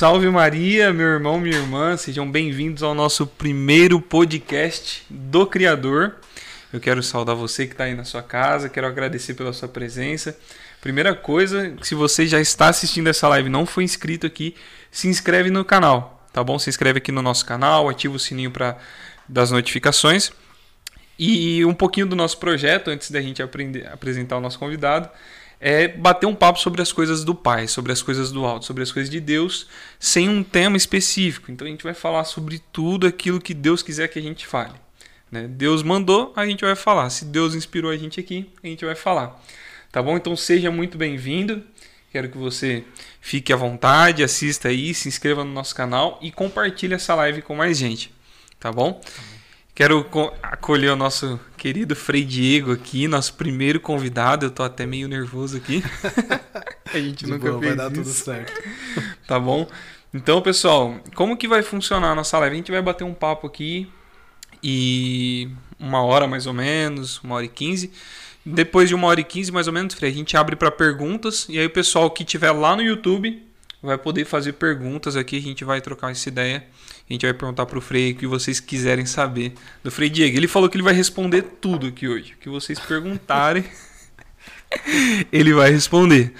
salve Maria, meu irmão, minha irmã, sejam bem-vindos ao nosso primeiro podcast do Criador. Eu quero saudar você que está aí na sua casa, quero agradecer pela sua presença. Primeira coisa, se você já está assistindo essa live e não foi inscrito aqui, se inscreve no canal, tá bom? Se inscreve aqui no nosso canal, ativa o sininho para das notificações. E um pouquinho do nosso projeto, antes da gente aprender, apresentar o nosso convidado, é bater um papo sobre as coisas do Pai, sobre as coisas do alto, sobre as coisas de Deus, sem um tema específico. Então a gente vai falar sobre tudo aquilo que Deus quiser que a gente fale. Né? Deus mandou, a gente vai falar. Se Deus inspirou a gente aqui, a gente vai falar. Tá bom? Então seja muito bem-vindo. Quero que você fique à vontade, assista aí, se inscreva no nosso canal e compartilhe essa live com mais gente. Tá bom? Tá bom. Quero acolher o nosso querido Frei Diego aqui, nosso primeiro convidado. Eu tô até meio nervoso aqui. a gente De nunca boa, fez vai dar isso. tudo certo. tá bom? Então, pessoal, como que vai funcionar a nossa live? A gente vai bater um papo aqui e uma hora mais ou menos, uma hora e quinze. Depois de uma hora e quinze, mais ou menos, Frei, a gente abre para perguntas. E aí o pessoal que tiver lá no YouTube vai poder fazer perguntas aqui. A gente vai trocar essa ideia a gente vai perguntar para o Frei o que vocês quiserem saber do Frei Diego. Ele falou que ele vai responder tudo aqui hoje. O que vocês perguntarem, ele vai responder.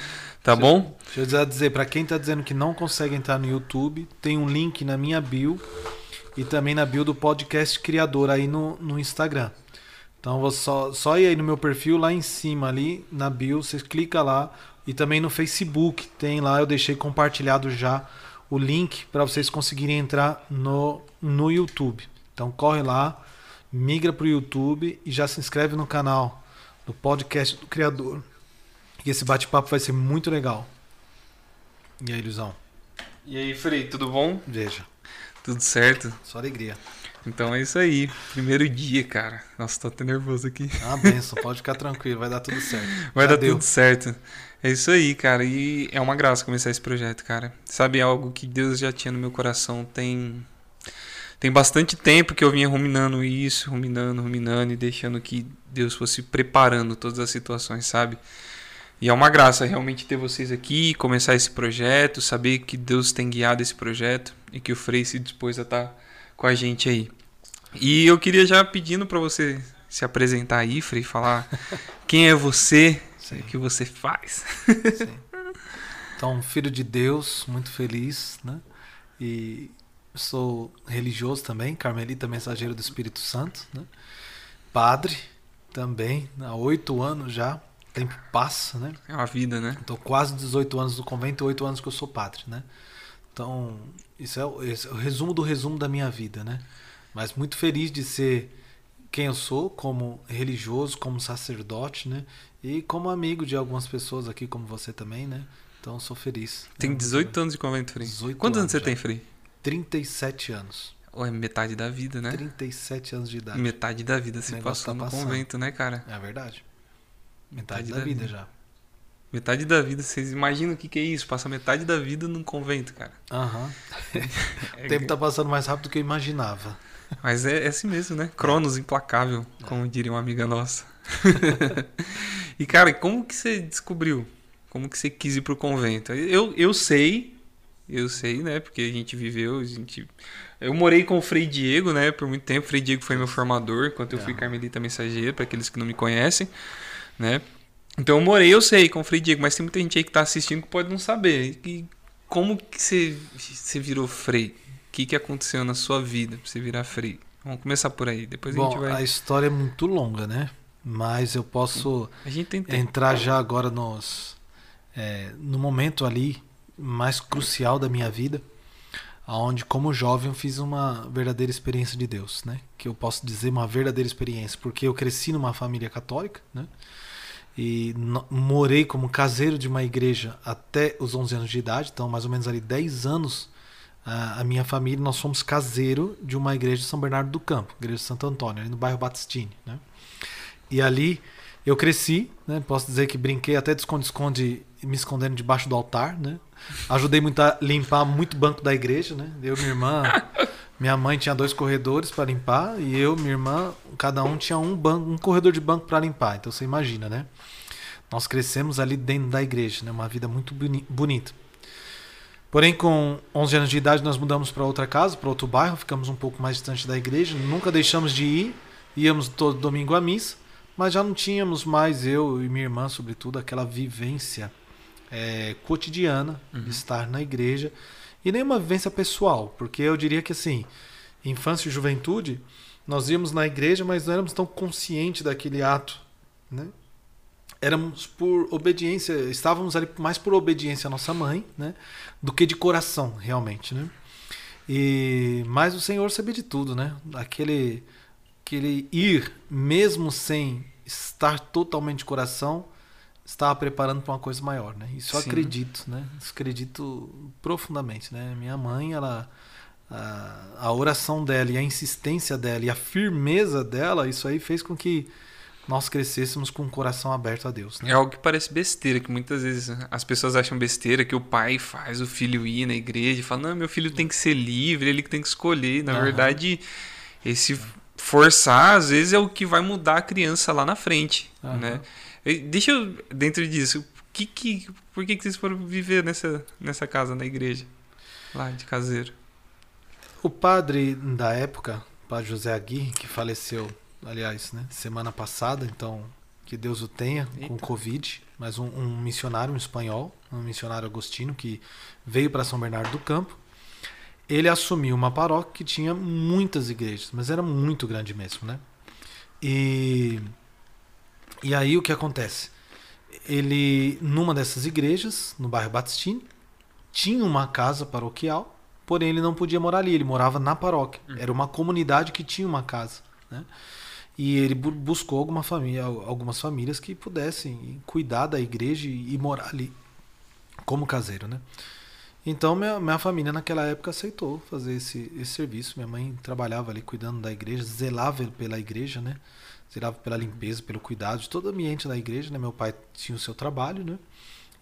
Tá bom? Deixa eu dizer, para quem está dizendo que não consegue entrar no YouTube, tem um link na minha bio e também na bio do podcast Criador aí no, no Instagram. Então vou só, só ir aí no meu perfil lá em cima ali na bio, você clica lá e também no Facebook tem lá, eu deixei compartilhado já o link para vocês conseguirem entrar no, no YouTube. Então corre lá, migra para o YouTube e já se inscreve no canal do podcast do Criador. E esse bate-papo vai ser muito legal. E aí, Luizão? E aí, Frei, tudo bom? Veja. Tudo certo? Só alegria. Então é isso aí. Primeiro dia, cara. Nossa, tô até nervoso aqui. Ah, benção. Pode ficar tranquilo. Vai dar tudo certo. Vai Já dar deu. tudo certo. É isso aí, cara. E é uma graça começar esse projeto, cara. Sabe algo que Deus já tinha no meu coração tem tem bastante tempo que eu vinha ruminando isso, ruminando, ruminando e deixando que Deus fosse preparando todas as situações, sabe? E é uma graça realmente ter vocês aqui, começar esse projeto, saber que Deus tem guiado esse projeto e que o Frei se dispôs a estar com a gente aí. E eu queria já pedindo para você se apresentar aí, Frei, falar quem é você, Sim. o que você faz. Sim. Então, filho de Deus, muito feliz, né? E sou religioso também, carmelita mensageiro do Espírito Santo, né? Padre também, há oito anos já. O tempo passa, né? É uma vida, né? Estou quase 18 anos no convento e oito anos que eu sou padre, né? Então, isso é, o, esse é o resumo do resumo da minha vida, né? Mas muito feliz de ser quem eu sou, como religioso, como sacerdote, né? E como amigo de algumas pessoas aqui, como você também, né? Então sou feliz. Tem 18 né? anos de convento Frei. 18 Quantos anos, você tem, Frei? 37 anos. Ou é metade da vida, né? 37 anos de idade. Metade da vida você passou tá no convento, né, cara? É verdade. Metade, metade da, da, vida, vida já. Metade da vida, vocês imaginam o que, que é isso? Passa metade da vida num convento, cara. Aham. Uhum. o tempo tá passando mais rápido do que eu imaginava. Mas é, é assim mesmo, né? Cronos implacável, é. como diria uma amiga nossa. e, cara, como que você descobriu? Como que você quis ir pro convento? Eu, eu sei, eu sei, né? Porque a gente viveu, a gente... Eu morei com o Frei Diego, né? Por muito tempo. O Frei Diego foi meu formador, enquanto eu fui carmelita mensageiro, para aqueles que não me conhecem, né? Então eu morei, eu sei, com o Frei Diego, mas tem muita gente aí que tá assistindo que pode não saber. E como que você, você virou Frei? O que, que aconteceu na sua vida pra você virar frei? Vamos começar por aí, depois Bom, a gente vai. A história é muito longa, né? Mas eu posso entrar já agora nos, é, no momento ali mais crucial da minha vida, aonde como jovem eu fiz uma verdadeira experiência de Deus, né? Que eu posso dizer uma verdadeira experiência, porque eu cresci numa família católica, né? E morei como caseiro de uma igreja até os 11 anos de idade, então mais ou menos ali 10 anos a, minha família, nós fomos caseiro de uma igreja de São Bernardo do Campo, igreja de Santo Antônio, ali no bairro Batistini, né? E ali eu cresci, né? Posso dizer que brinquei até de esconde-esconde, me escondendo debaixo do altar, né? Ajudei muito a limpar muito banco da igreja, né? Eu e minha irmã, minha mãe tinha dois corredores para limpar e eu, minha irmã, cada um tinha um banco, um corredor de banco para limpar. Então você imagina, né? Nós crescemos ali dentro da igreja, né? Uma vida muito bonita. Porém, com 11 anos de idade, nós mudamos para outra casa, para outro bairro, ficamos um pouco mais distante da igreja. Nunca deixamos de ir, íamos todo domingo à missa, mas já não tínhamos mais, eu e minha irmã, sobretudo, aquela vivência é, cotidiana uhum. de estar na igreja e nem uma vivência pessoal, porque eu diria que assim, infância e juventude, nós íamos na igreja, mas não éramos tão conscientes daquele ato, né? Éramos por obediência, estávamos ali mais por obediência à nossa mãe, né, do que de coração, realmente, né? E mas o Senhor sabia de tudo, né? Aquele aquele ir mesmo sem estar totalmente de coração, estava preparando para uma coisa maior, né? Isso eu Sim. acredito, né? Isso acredito profundamente, né? Minha mãe, ela a, a oração dela e a insistência dela e a firmeza dela, isso aí fez com que nós crescêssemos com o coração aberto a Deus. Né? É algo que parece besteira, que muitas vezes as pessoas acham besteira que o pai faz o filho ir na igreja e fala, não, meu filho tem que ser livre, ele que tem que escolher. Na uhum. verdade, esse forçar, às vezes, é o que vai mudar a criança lá na frente, uhum. né? Deixa eu, dentro disso, que, que, por que, que vocês foram viver nessa, nessa casa, na igreja? Lá de caseiro. O padre da época, o padre José Aguirre, que faleceu, aliás, né, semana passada, então que Deus o tenha Eita. com Covid, mas um, um, missionário um espanhol, um missionário agostino que veio para São Bernardo do Campo. Ele assumiu uma paróquia que tinha muitas igrejas, mas era muito grande mesmo, né? E e aí o que acontece? Ele, numa dessas igrejas, no bairro Batistini, tinha uma casa paroquial, porém ele não podia morar ali, ele morava na paróquia. Uhum. Era uma comunidade que tinha uma casa. Né? E ele buscou alguma família, algumas famílias que pudessem cuidar da igreja e morar ali como caseiro. Né? Então minha, minha família naquela época aceitou fazer esse, esse serviço. Minha mãe trabalhava ali cuidando da igreja, zelava pela igreja, né? zelava pela limpeza, pelo cuidado de todo o ambiente da igreja, né? Meu pai tinha o seu trabalho, né?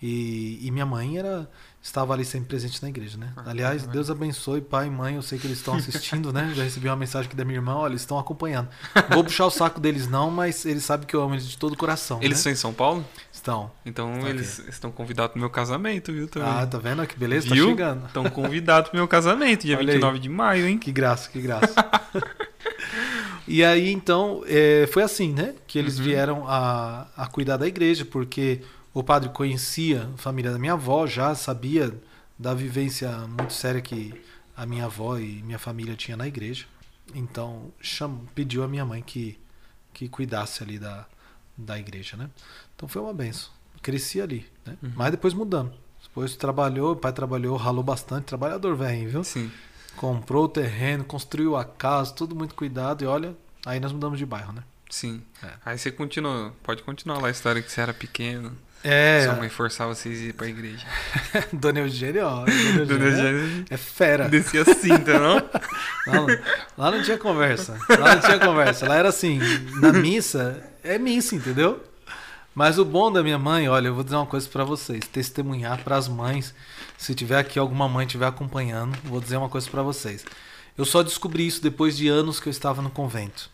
E, e minha mãe era estava ali sempre presente na igreja, né? Ah, Aliás, Deus abençoe pai e mãe, eu sei que eles estão assistindo, né? Já recebi uma mensagem aqui da minha irmã, olha, eles estão acompanhando. Vou puxar o saco deles não, mas eles sabem que eu amo eles de todo o coração. Eles né? estão em São Paulo? Estão. Então estão eles aqui. estão convidados pro meu casamento, viu? Também. Ah, tá vendo? Que beleza, tá viu? tá chegando. Estão convidados pro meu casamento, dia olha 29 aí. de maio, hein? Que graça, que graça. E aí, então, é, foi assim, né? Que eles uhum. vieram a, a cuidar da igreja, porque o padre conhecia a família da minha avó, já sabia da vivência muito séria que a minha avó e minha família tinha na igreja. Então, chamou, pediu a minha mãe que, que cuidasse ali da, da igreja, né? Então foi uma benção. Cresci ali, né? Uhum. Mas depois mudando. Depois trabalhou, o pai trabalhou, ralou bastante, trabalhador velho, viu? Sim. Comprou o terreno, construiu a casa, tudo muito cuidado. E olha, aí nós mudamos de bairro, né? Sim. É. Aí você continua, pode continuar lá a história que você era pequeno. É. Sua mãe forçava vocês a ir pra igreja. Dona Eugênia, ó. Dona Eugênia é fera. Descia cinta, não? não? Lá não tinha conversa. Lá não tinha conversa. Lá era assim, na missa, é missa, entendeu? Mas o bom da minha mãe, olha, eu vou dizer uma coisa para vocês, testemunhar para as mães se tiver aqui alguma mãe estiver acompanhando, vou dizer uma coisa para vocês. Eu só descobri isso depois de anos que eu estava no convento.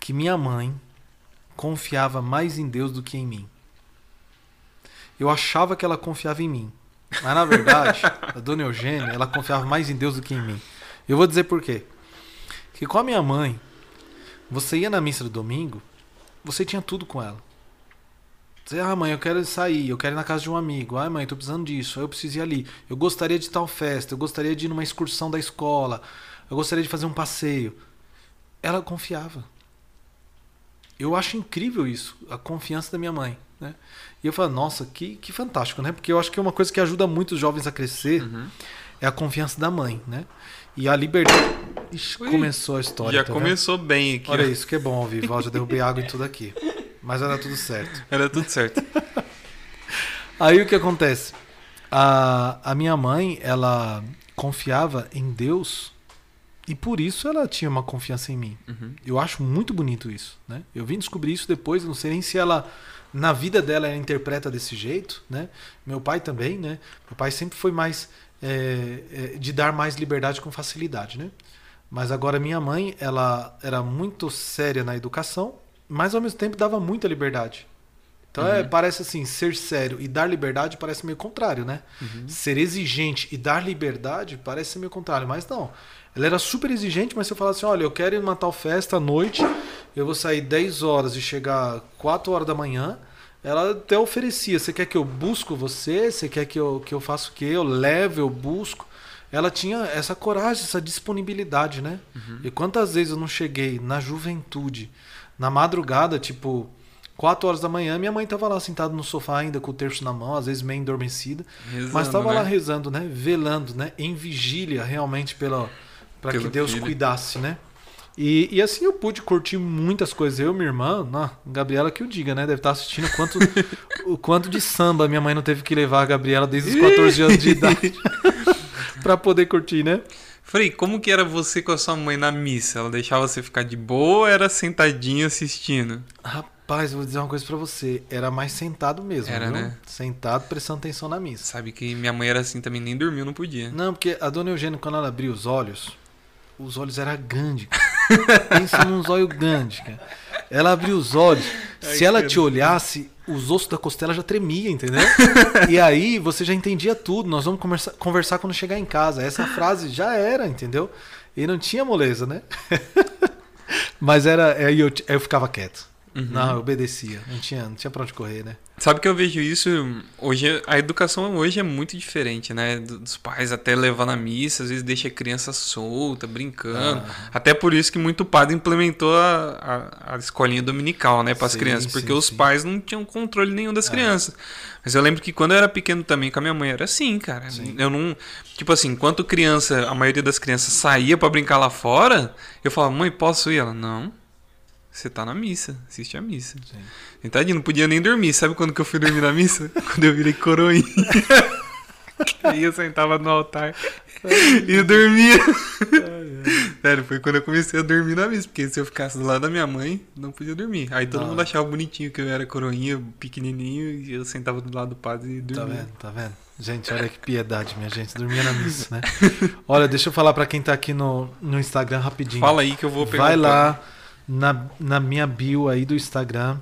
Que minha mãe confiava mais em Deus do que em mim. Eu achava que ela confiava em mim. Mas na verdade, a dona Eugênia, ela confiava mais em Deus do que em mim. Eu vou dizer por quê. Que com a minha mãe, você ia na missa do domingo, você tinha tudo com ela. Dizer, ah, mãe, eu quero sair, eu quero ir na casa de um amigo. Ah, mãe, tô precisando disso, eu preciso ir ali. Eu gostaria de tal festa, eu gostaria de ir numa excursão da escola, eu gostaria de fazer um passeio. Ela confiava. Eu acho incrível isso, a confiança da minha mãe. Né? E eu falo, nossa, que, que fantástico, né? Porque eu acho que é uma coisa que ajuda muito os jovens a crescer uhum. é a confiança da mãe, né? E a liberdade. Ixi, começou a história. Já tá começou vendo? bem aqui. Olha ó. isso, que é bom ao vivo. já derrubei água em tudo aqui. Mas era tudo certo. Era tudo certo. Aí o que acontece? A, a minha mãe, ela confiava em Deus e por isso ela tinha uma confiança em mim. Uhum. Eu acho muito bonito isso. Né? Eu vim descobrir isso depois, não sei nem se ela, na vida dela, ela interpreta desse jeito. Né? Meu pai também, né? Meu pai sempre foi mais é, é, de dar mais liberdade com facilidade. Né? Mas agora minha mãe, ela era muito séria na educação mas ao mesmo tempo dava muita liberdade. Então é, uhum. é, parece assim, ser sério e dar liberdade parece meio contrário, né? Uhum. Ser exigente e dar liberdade parece meio contrário, mas não. Ela era super exigente, mas se eu falasse assim, olha, eu quero ir numa tal festa à noite, eu vou sair 10 horas e chegar 4 horas da manhã, ela até oferecia, você quer que eu busco você? Você quer que eu, que eu faça o quê? Eu levo, eu busco. Ela tinha essa coragem, essa disponibilidade, né? Uhum. E quantas vezes eu não cheguei na juventude, na madrugada, tipo, 4 horas da manhã, minha mãe estava lá sentada no sofá ainda com o terço na mão, às vezes meio endormecida, rezando, mas estava né? lá rezando, né? Velando, né? Em vigília realmente pela para que Deus filho. cuidasse, né? E, e, assim eu pude curtir muitas coisas. Eu minha irmã, não, Gabriela que eu diga, né? Deve estar assistindo quanto, o quanto de samba minha mãe não teve que levar a Gabriela desde os 14 anos de idade para poder curtir, né? Frei, como que era você com a sua mãe na missa? Ela deixava você ficar de boa ou era sentadinho assistindo? Rapaz, vou dizer uma coisa para você. Era mais sentado mesmo, Era, viu? né? Sentado, prestando atenção na missa. Sabe que minha mãe era assim também, nem dormiu, não podia. Não, porque a dona Eugênia, quando ela abria os olhos, os olhos eram grandes. Pensa num olhos grandes, cara. Ela abriu os olhos. Ai, se ela te olhasse, os ossos da costela já tremia, entendeu? e aí você já entendia tudo. Nós vamos conversar, conversar quando chegar em casa. Essa frase já era, entendeu? E não tinha moleza, né? Mas era. Aí eu, eu ficava quieto. Uhum. Não, eu obedecia. Não tinha, não tinha pra onde correr, né? Sabe que eu vejo isso hoje, a educação hoje é muito diferente, né? Dos pais até levar na missa, às vezes deixa a criança solta, brincando. Ah. Até por isso que muito padre implementou a, a, a escolinha dominical, né, para as crianças, porque sim, os sim. pais não tinham controle nenhum das ah. crianças. Mas eu lembro que quando eu era pequeno também com a minha mãe era assim, cara. Sim. Eu não, tipo assim, enquanto criança, a maioria das crianças saía para brincar lá fora, eu falava: "Mãe, posso ir?" Ela: "Não". Você tá na missa, assiste a missa. Sim. Tadinho, não podia nem dormir. Sabe quando que eu fui dormir na missa? quando eu virei coroinha. Aí eu sentava no altar e dormia. Sério, foi quando eu comecei a dormir na missa. Porque se eu ficasse do lado da minha mãe, não podia dormir. Aí todo mundo achava bonitinho que eu era coroinha, pequenininho, e eu sentava do lado do padre e dormia. Tá vendo, tá vendo? Gente, olha que piedade, minha gente. Dormia na missa, né? Olha, deixa eu falar para quem tá aqui no, no Instagram rapidinho. Fala aí que eu vou pegar Vai lá na, na minha bio aí do Instagram.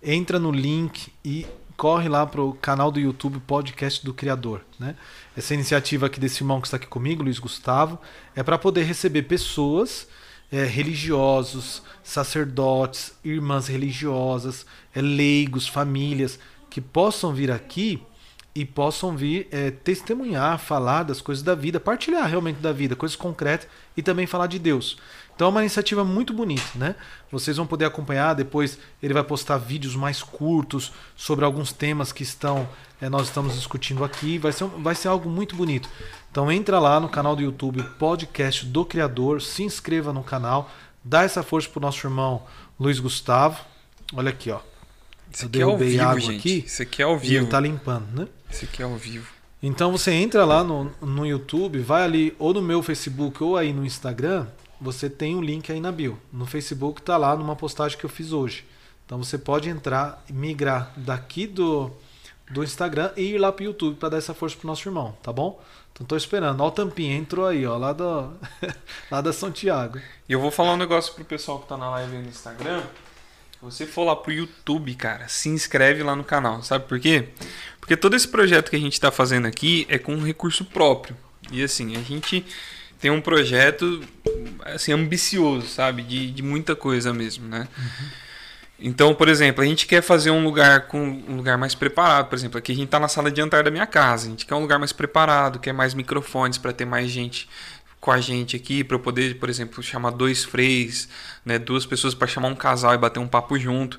Entra no link e corre lá pro canal do YouTube Podcast do Criador, né? Essa iniciativa aqui desse irmão que está aqui comigo, Luiz Gustavo, é para poder receber pessoas, é, religiosos, sacerdotes, irmãs religiosas, é, leigos, famílias que possam vir aqui e possam vir é, testemunhar, falar das coisas da vida, partilhar realmente da vida, coisas concretas e também falar de Deus. Então é uma iniciativa muito bonita, né? Vocês vão poder acompanhar, depois ele vai postar vídeos mais curtos sobre alguns temas que estão é, nós estamos discutindo aqui, vai ser, vai ser algo muito bonito. Então entra lá no canal do YouTube Podcast do Criador, se inscreva no canal, dá essa força pro nosso irmão Luiz Gustavo. Olha aqui, ó. Isso aqui é ao vivo, água gente. Aqui, Isso aqui é ao vivo. E ele tá limpando, né? Isso aqui é ao vivo. Então você entra lá no, no YouTube, vai ali ou no meu Facebook ou aí no Instagram você tem um link aí na bio. No Facebook está lá numa postagem que eu fiz hoje. Então você pode entrar migrar daqui do, do Instagram e ir lá para o YouTube para dar essa força pro nosso irmão, tá bom? Então tô esperando. Ó, o Tampinha entrou aí, ó, lá, do, lá da São Tiago. E eu vou falar um negócio pro pessoal que tá na live no Instagram. Se você for lá pro YouTube, cara, se inscreve lá no canal. Sabe por quê? Porque todo esse projeto que a gente está fazendo aqui é com recurso próprio. E assim, a gente tem um projeto assim ambicioso, sabe, de, de muita coisa mesmo, né? Uhum. Então, por exemplo, a gente quer fazer um lugar com um lugar mais preparado. Por exemplo, aqui a gente está na sala de jantar da minha casa. A gente quer um lugar mais preparado, quer mais microfones para ter mais gente com a gente aqui, para eu poder, por exemplo, chamar dois freis, né, duas pessoas para chamar um casal e bater um papo junto.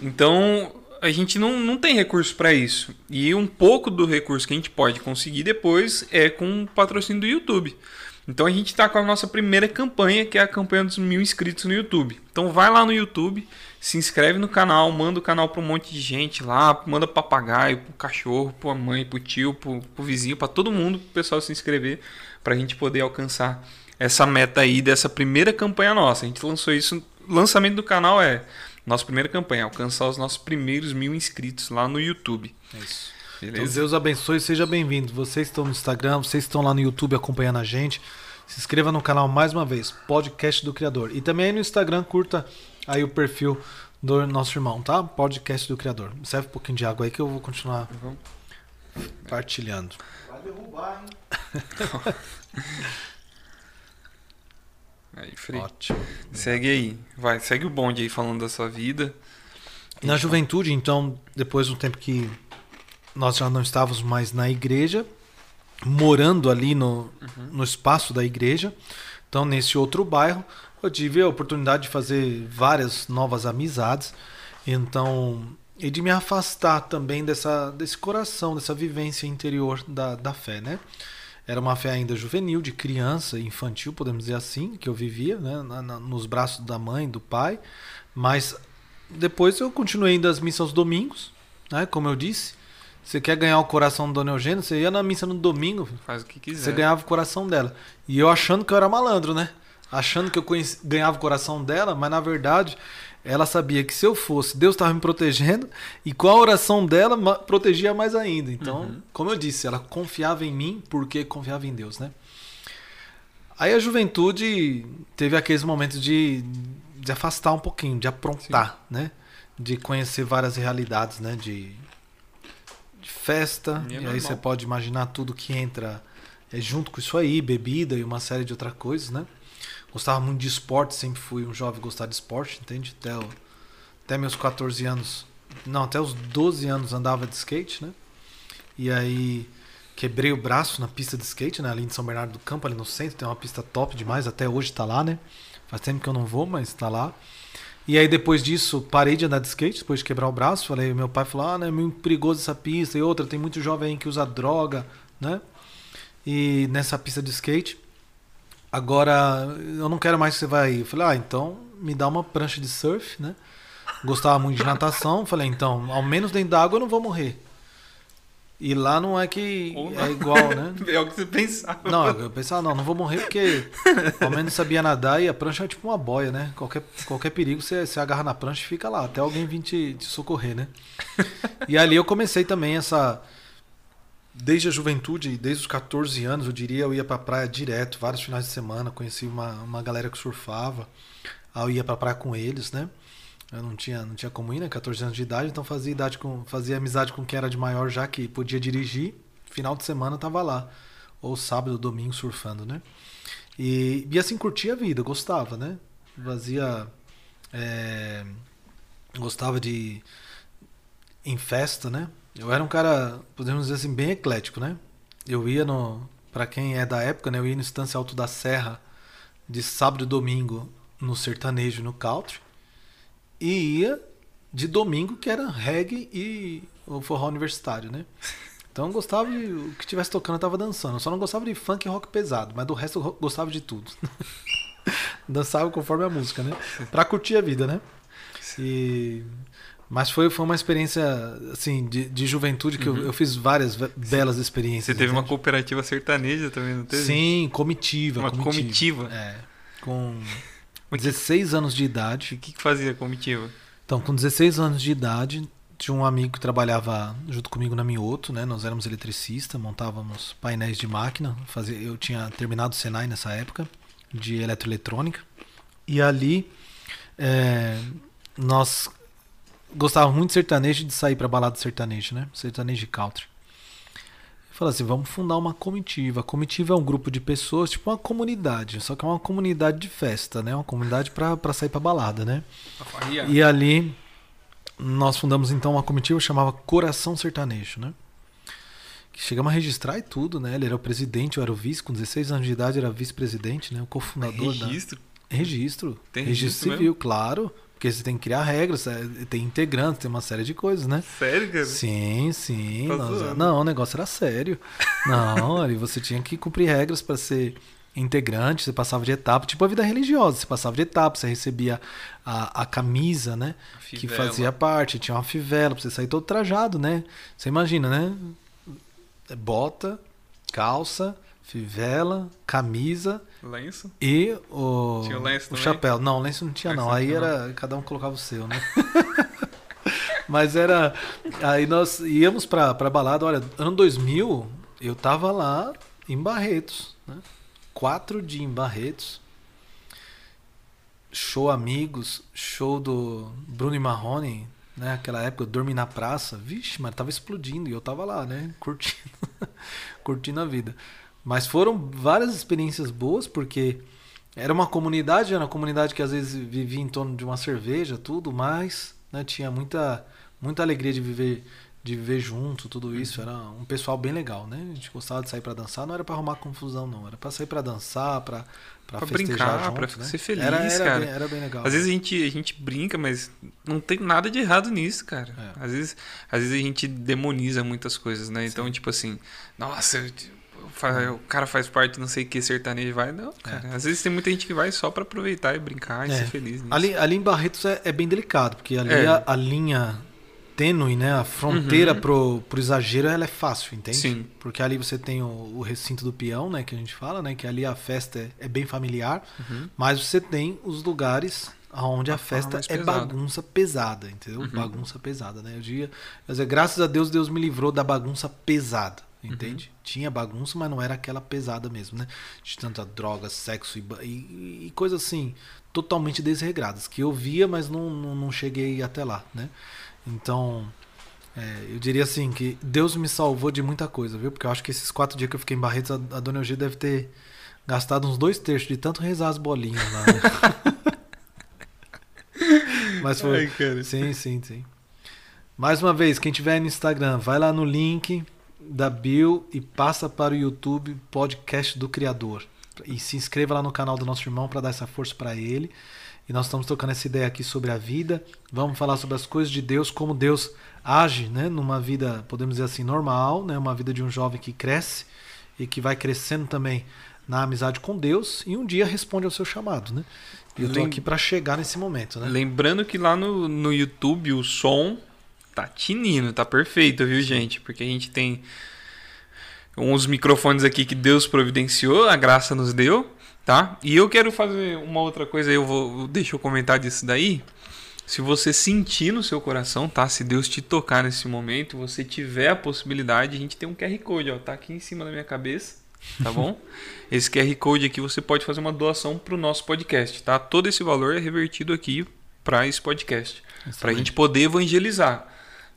Então, a gente não, não tem recurso para isso. E um pouco do recurso que a gente pode conseguir depois é com o patrocínio do YouTube. Então a gente está com a nossa primeira campanha, que é a campanha dos mil inscritos no YouTube. Então vai lá no YouTube, se inscreve no canal, manda o canal para um monte de gente lá, manda papagaio, pro cachorro, pra mãe, pro tio, pro, pro vizinho, para todo mundo, pro pessoal se inscrever, para a gente poder alcançar essa meta aí dessa primeira campanha nossa. A gente lançou isso, o lançamento do canal é nossa primeira campanha, alcançar os nossos primeiros mil inscritos lá no YouTube. É isso. Beleza? Então, Deus abençoe, seja bem-vindo. Vocês estão no Instagram, vocês estão lá no YouTube acompanhando a gente. Se inscreva no canal mais uma vez, Podcast do Criador. E também aí no Instagram, curta aí o perfil do nosso irmão, tá? Podcast do Criador. Serve um pouquinho de água aí que eu vou continuar uhum. partilhando. Vai derrubar, hein? aí, Frei. Ótimo. Segue aí. Vai, segue o bonde aí falando da sua vida. Na juventude, então, depois do tempo que nós já não estávamos mais na igreja, morando ali no, uhum. no espaço da igreja, então nesse outro bairro, eu tive a oportunidade de fazer várias novas amizades, então e de me afastar também dessa desse coração, dessa vivência interior da, da fé, né? Era uma fé ainda juvenil, de criança, infantil, podemos dizer assim, que eu vivia, né? Na, na, nos braços da mãe, do pai, mas depois eu continuei indo às missas domingos, né? Como eu disse, você quer ganhar o coração do Dona Eugênia, você ia na missa no domingo. Faz o que quiser. Você ganhava o coração dela. E eu achando que eu era malandro, né? Achando que eu conheci, ganhava o coração dela, mas na verdade ela sabia que se eu fosse, Deus estava me protegendo e com a oração dela protegia mais ainda. Então, uhum. como eu disse, ela confiava em mim porque confiava em Deus, né? Aí a juventude teve aqueles momentos de, de afastar um pouquinho, de aprontar, Sim. né? De conhecer várias realidades, né? De festa, e, é e aí você pode imaginar tudo que entra é, junto com isso aí, bebida e uma série de outras coisas, né? Gostava muito de esporte, sempre fui um jovem gostar de esporte, entende? Até, o, até meus 14 anos, não, até os 12 anos andava de skate, né? E aí quebrei o braço na pista de skate, né? Ali em São Bernardo do Campo, ali no centro, tem uma pista top demais, até hoje tá lá, né? Faz tempo que eu não vou, mas tá lá. E aí depois disso, parei de andar de skate, depois de quebrar o braço. Falei, meu pai falou, ah, né, é muito perigoso essa pista. E outra, tem muito jovem que usa droga, né? E nessa pista de skate. Agora, eu não quero mais que você vai. Eu falei, ah, então me dá uma prancha de surf, né? Gostava muito de natação. Falei, então, ao menos dentro da água eu não vou morrer. E lá não é que é igual, né? É o que você pensava. Não, eu pensava, não, não vou morrer porque ao menos sabia nadar e a prancha é tipo uma boia, né? Qualquer, qualquer perigo você, você agarra na prancha e fica lá, até alguém vir te, te socorrer, né? E ali eu comecei também essa. Desde a juventude, desde os 14 anos, eu diria, eu ia pra praia direto, vários finais de semana, conheci uma, uma galera que surfava, aí eu ia pra praia com eles, né? Eu não tinha, não tinha como ir, né? 14 anos de idade, então fazia, idade com, fazia amizade com quem era de maior já que podia dirigir. Final de semana tava lá. Ou sábado, domingo, surfando, né? E, e assim curtia a vida, gostava, né? Fazia. É, gostava de. em festa, né? Eu era um cara, podemos dizer assim, bem eclético, né? Eu ia no. Para quem é da época, né? Eu ia no Estância Alto da Serra de sábado e domingo no sertanejo no country e ia de domingo, que era reggae e o forró universitário, né? Então eu gostava de. O que tivesse tocando eu tava dançando. Eu só não gostava de funk e rock pesado, mas do resto eu gostava de tudo. Dançava conforme a música, né? Pra curtir a vida, né? E... Mas foi, foi uma experiência, assim, de, de juventude que uhum. eu, eu, fiz várias belas experiências. Você teve entende? uma cooperativa sertaneja também, não teve? Sim, comitiva. Uma comitiva? comitiva. É. Com 16 anos de idade. E o que, que fazia a comitiva? Então, com 16 anos de idade, tinha um amigo que trabalhava junto comigo na Mioto, né? Nós éramos eletricistas, montávamos painéis de máquina. Fazia, eu tinha terminado o Senai nessa época, de eletroeletrônica. E ali, é, nós gostávamos muito de sertanejo de sair para balada sertanejo, né? Sertanejo de country. Fala assim, vamos fundar uma comitiva. A comitiva é um grupo de pessoas, tipo uma comunidade, só que é uma comunidade de festa, né? Uma comunidade para sair para balada, né? E ali nós fundamos então uma comitiva chamava Coração Sertanejo, né? Que chegamos a registrar e tudo, né? Ele era o presidente, eu era o vice, com 16 anos de idade era vice-presidente, né? O cofundador registro? da Registro. Tem registro, registro civil, mesmo? claro. Porque você tem que criar regras, é, tem integrantes, tem uma série de coisas, né? Sério, cara? Sim, sim. Tá nós, não, o negócio era sério. Não, e você tinha que cumprir regras para ser integrante, você passava de etapa, tipo a vida religiosa, você passava de etapa, você recebia a, a camisa, né? A que fazia parte, tinha uma fivela, pra você sair todo trajado, né? Você imagina, né? Bota, calça, fivela, camisa. Lenço? E o, tinha o, lenço o chapéu. Não, lenço não tinha, não. Aí era. Não. Cada um colocava o seu, né? Mas era. Aí nós íamos pra, pra balada. Olha, ano 2000, eu tava lá em Barretos. Né? Quatro dias em Barretos. show Amigos, show do Bruno e Marrone, né? Aquela época eu dormi na praça, vixe, mas tava explodindo e eu tava lá, né? Curtindo, curtindo a vida. Mas foram várias experiências boas, porque era uma comunidade, era uma comunidade que às vezes vivia em torno de uma cerveja, tudo, mas né, tinha muita, muita alegria de viver de viver junto, tudo isso. Era um pessoal bem legal, né? A gente gostava de sair para dançar, não era para arrumar confusão, não. Era para sair para dançar, para pra, brincar, junto, pra né? ser feliz, era, era cara. Bem, era bem legal. Às vezes a gente, a gente brinca, mas não tem nada de errado nisso, cara. É. Às, vezes, às vezes a gente demoniza muitas coisas, né? Então, Sim. tipo assim, nossa, eu, o cara faz parte não sei que sertanejo vai. Não, cara. É. Às vezes tem muita gente que vai só para aproveitar e brincar e é. ser feliz. Nisso. Ali, ali em Barretos é, é bem delicado, porque ali é. a, a linha tênue, né? A fronteira uhum. pro, pro exagero ela é fácil, entende? Sim. Porque ali você tem o, o, recinto do peão, né? Que a gente fala, né? Que ali a festa é, é bem familiar, uhum. mas você tem os lugares onde a, a festa é bagunça pesada, entendeu? Uhum. Bagunça pesada, né? Eu diria, quer dizer, graças a Deus, Deus me livrou da bagunça pesada, entende? Uhum. Tinha bagunça, mas não era aquela pesada mesmo, né? De tanta droga, sexo e, e, e coisas assim, totalmente desregradas, que eu via, mas não, não, não cheguei até lá, né? Então, é, eu diria assim que Deus me salvou de muita coisa, viu? Porque eu acho que esses quatro dias que eu fiquei em Barretos, a, a dona Eugênia deve ter gastado uns dois terços de tanto rezar as bolinhas lá. Né? Mas foi. Ai, sim, sim, sim. Mais uma vez, quem tiver no Instagram, vai lá no link da Bill e passa para o YouTube Podcast do Criador. E se inscreva lá no canal do nosso irmão para dar essa força para ele. E nós estamos tocando essa ideia aqui sobre a vida. Vamos falar sobre as coisas de Deus, como Deus age, né, numa vida, podemos dizer assim, normal, né, uma vida de um jovem que cresce e que vai crescendo também na amizade com Deus e um dia responde ao seu chamado, né? E eu estou aqui para chegar nesse momento, né? Lembrando que lá no, no YouTube o som tá tinindo, tá perfeito, viu, gente? Porque a gente tem uns microfones aqui que Deus providenciou, a graça nos deu tá? E eu quero fazer uma outra coisa, eu vou deixa eu comentar disso daí. Se você sentir no seu coração, tá? Se Deus te tocar nesse momento, você tiver a possibilidade, a gente tem um QR Code, ó, tá aqui em cima da minha cabeça, tá bom? esse QR Code aqui você pode fazer uma doação para o nosso podcast, tá? Todo esse valor é revertido aqui para esse podcast, para a gente poder evangelizar.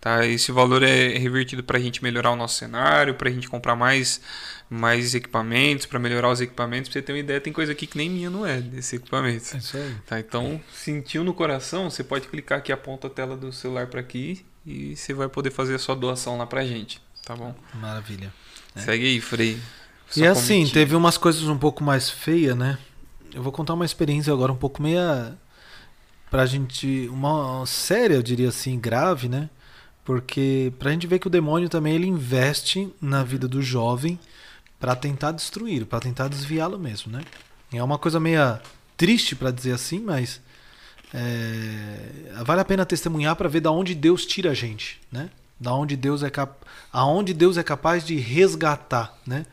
Tá? Esse valor é revertido para a gente melhorar o nosso cenário, para a gente comprar mais, mais equipamentos, para melhorar os equipamentos. Pra você ter uma ideia, tem coisa aqui que nem minha não é desse equipamento. É isso aí. Tá? Então, sentiu no coração, você pode clicar aqui, aponta a tela do celular para aqui e você vai poder fazer a sua doação lá pra gente. Tá bom? Maravilha. É. Segue aí, Frei. E assim, comitiva. teve umas coisas um pouco mais feias, né? Eu vou contar uma experiência agora um pouco meia pra gente. Uma séria, eu diria assim, grave, né? Porque para a gente ver que o demônio também ele investe na vida do jovem para tentar destruir, para tentar desviá-lo mesmo, né? É uma coisa meio triste para dizer assim, mas é, vale a pena testemunhar para ver da onde Deus tira a gente, né? Da onde Deus é cap... aonde Deus é capaz de resgatar, né?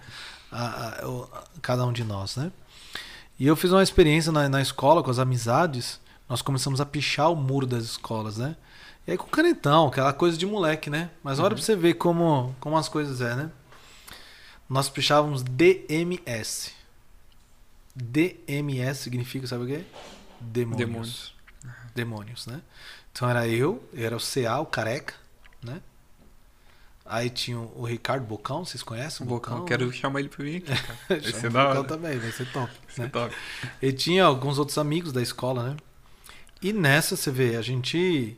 A, a, a, cada um de nós, né? E eu fiz uma experiência na, na escola com as amizades. Nós começamos a pichar o muro das escolas, né? E aí com canetão, aquela coisa de moleque, né? Mas olha uhum. pra você ver como, como as coisas é, né? Nós puxávamos DMS. DMS significa, sabe o quê? Demônios. Demônios. Demônios, né? Então era eu, era o CA, o careca, né? Aí tinha o Ricardo Bocão, vocês conhecem o Bocão? Bocão quero chamar ele pra mim aqui, cara. Vai ser o Bocão também, vai ser top. Vai ser né? top. E tinha alguns outros amigos da escola, né? E nessa, você vê, a gente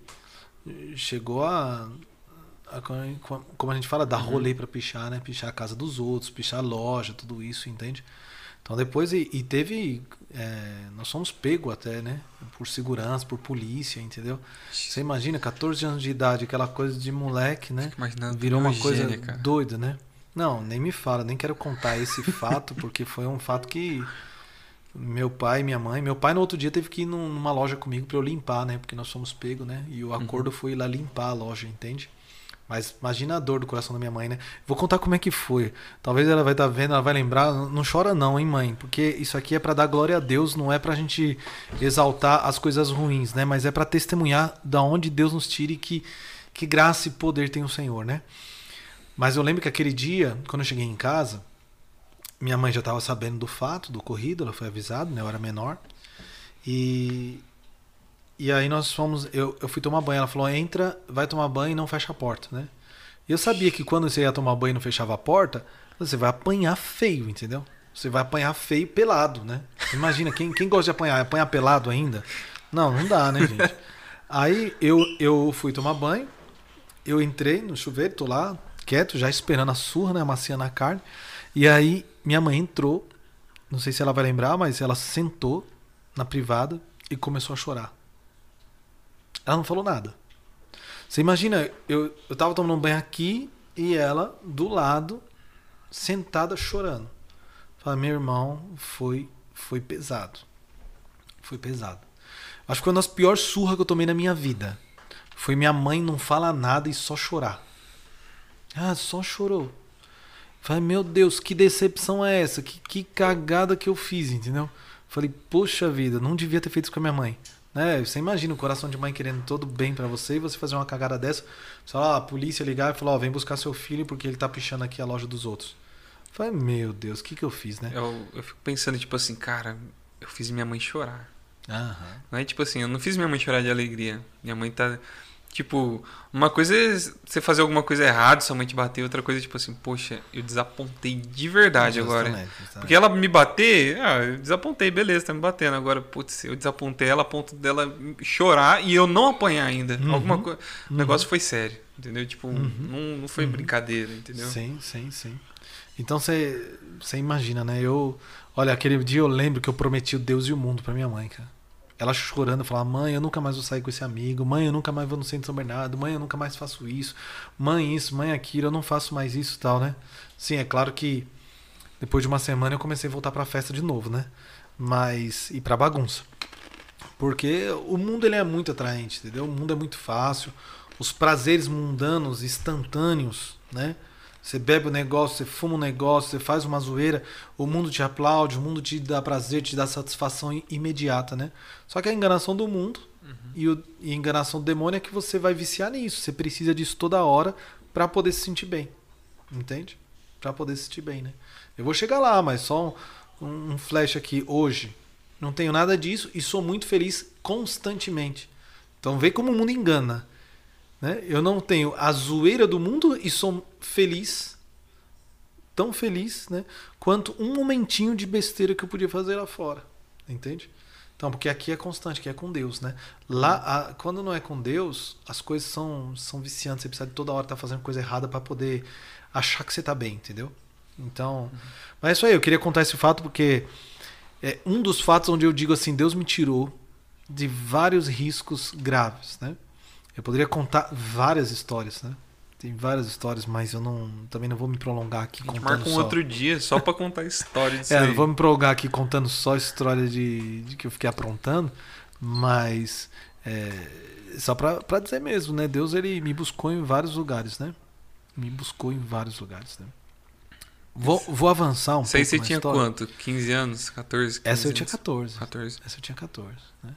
chegou a, a, como a gente fala, dar uhum. rolê para pichar, né? Pichar a casa dos outros, pichar a loja, tudo isso, entende? Então depois, e, e teve, é, nós fomos pego até, né? Por segurança, por polícia, entendeu? Você imagina, 14 anos de idade, aquela coisa de moleque, né? Virou uma coisa doida, né? Não, nem me fala, nem quero contar esse fato, porque foi um fato que meu pai e minha mãe. Meu pai no outro dia teve que ir numa loja comigo para eu limpar, né? Porque nós fomos pegos, né? E o uhum. acordo uhum. foi ir lá limpar a loja, entende? Mas imagina a dor do coração da minha mãe, né? Vou contar como é que foi. Talvez ela vai estar tá vendo, ela vai lembrar. Não chora não, hein, mãe? Porque isso aqui é para dar glória a Deus, não é pra gente exaltar as coisas ruins, né? Mas é para testemunhar da onde Deus nos tire que que graça e poder tem o Senhor, né? Mas eu lembro que aquele dia, quando eu cheguei em casa, minha mãe já estava sabendo do fato, do ocorrido, ela foi avisada, né? Eu era menor. E, e aí nós fomos. Eu, eu fui tomar banho. Ela falou: entra, vai tomar banho e não fecha a porta, né? Eu sabia que quando você ia tomar banho e não fechava a porta, você vai apanhar feio, entendeu? Você vai apanhar feio pelado, né? Imagina, quem, quem gosta de apanhar? Apanhar pelado ainda? Não, não dá, né, gente? Aí eu, eu fui tomar banho, eu entrei no chuveiro, tô lá, quieto, já esperando a surra, né? Amaciando a carne. E aí minha mãe entrou, não sei se ela vai lembrar, mas ela sentou na privada e começou a chorar. Ela não falou nada. Você imagina, eu, eu tava tomando um banho aqui e ela do lado, sentada chorando. Fala, meu irmão, foi, foi pesado. Foi pesado. Acho que foi uma das piores surras que eu tomei na minha vida. Foi minha mãe não falar nada e só chorar. Ah, só chorou. Falei, meu Deus, que decepção é essa? Que, que cagada que eu fiz, entendeu? Falei, poxa vida, não devia ter feito isso com a minha mãe. Né? Você imagina o coração de mãe querendo todo bem para você e você fazer uma cagada dessa. Só a polícia ligar e falar, ó, vem buscar seu filho porque ele tá pichando aqui a loja dos outros. Falei, meu Deus, o que que eu fiz, né? Eu, eu fico pensando, tipo assim, cara, eu fiz minha mãe chorar. Aham. Não é tipo assim, eu não fiz minha mãe chorar de alegria. Minha mãe tá. Tipo, uma coisa é você fazer alguma coisa errada, sua mãe te bater, outra coisa é tipo assim, poxa, eu desapontei de verdade justamente, agora. Justamente. Porque ela me bater, ah, eu desapontei, beleza, tá me batendo. Agora, putz, eu desapontei ela a ponto dela chorar e eu não apanhar ainda. Uhum. Alguma coisa. O negócio uhum. foi sério, entendeu? Tipo, uhum. não, não foi uhum. brincadeira, entendeu? Sim, sim, sim. Então você imagina, né? Eu. Olha, aquele dia eu lembro que eu prometi o Deus e o mundo para minha mãe, cara. Ela chorando, falava: Mãe, eu nunca mais vou sair com esse amigo. Mãe, eu nunca mais vou no centro de São Bernardo. Mãe, eu nunca mais faço isso. Mãe, isso, mãe, aquilo. Eu não faço mais isso tal, né? Sim, é claro que depois de uma semana eu comecei a voltar pra festa de novo, né? Mas. e pra bagunça. Porque o mundo ele é muito atraente, entendeu? O mundo é muito fácil. Os prazeres mundanos, instantâneos, né? Você bebe o um negócio, você fuma um negócio, você faz uma zoeira, o mundo te aplaude, o mundo te dá prazer, te dá satisfação imediata, né? Só que a enganação do mundo uhum. e, o, e a enganação do demônio é que você vai viciar nisso. Você precisa disso toda hora para poder se sentir bem. Entende? Para poder se sentir bem, né? Eu vou chegar lá, mas só um, um flash aqui hoje. Não tenho nada disso e sou muito feliz constantemente. Então vê como o mundo engana. Né? Eu não tenho a zoeira do mundo e sou feliz, tão feliz, né? quanto um momentinho de besteira que eu podia fazer lá fora. Entende? Então, porque aqui é constante, aqui é com Deus, né? Lá, a, quando não é com Deus, as coisas são, são viciantes. Você precisa de toda hora estar tá fazendo coisa errada para poder achar que você está bem, entendeu? Então, uhum. mas é isso aí. Eu queria contar esse fato porque é um dos fatos onde eu digo assim, Deus me tirou de vários riscos graves, né? Eu poderia contar várias histórias, né? Tem várias histórias, mas eu não também não vou me prolongar aqui contando marca um só. outro dia só para contar história disso É, aí. não vou me prolongar aqui contando só história de, de que eu fiquei aprontando, mas é, só para dizer mesmo, né? Deus ele me buscou em vários lugares, né? Me buscou em vários lugares, né? Vou, vou avançar um Sei pouco. Sei você tinha história. quanto? 15 anos? 14? 15 Essa eu anos? tinha 14. 14. Essa eu tinha 14, né?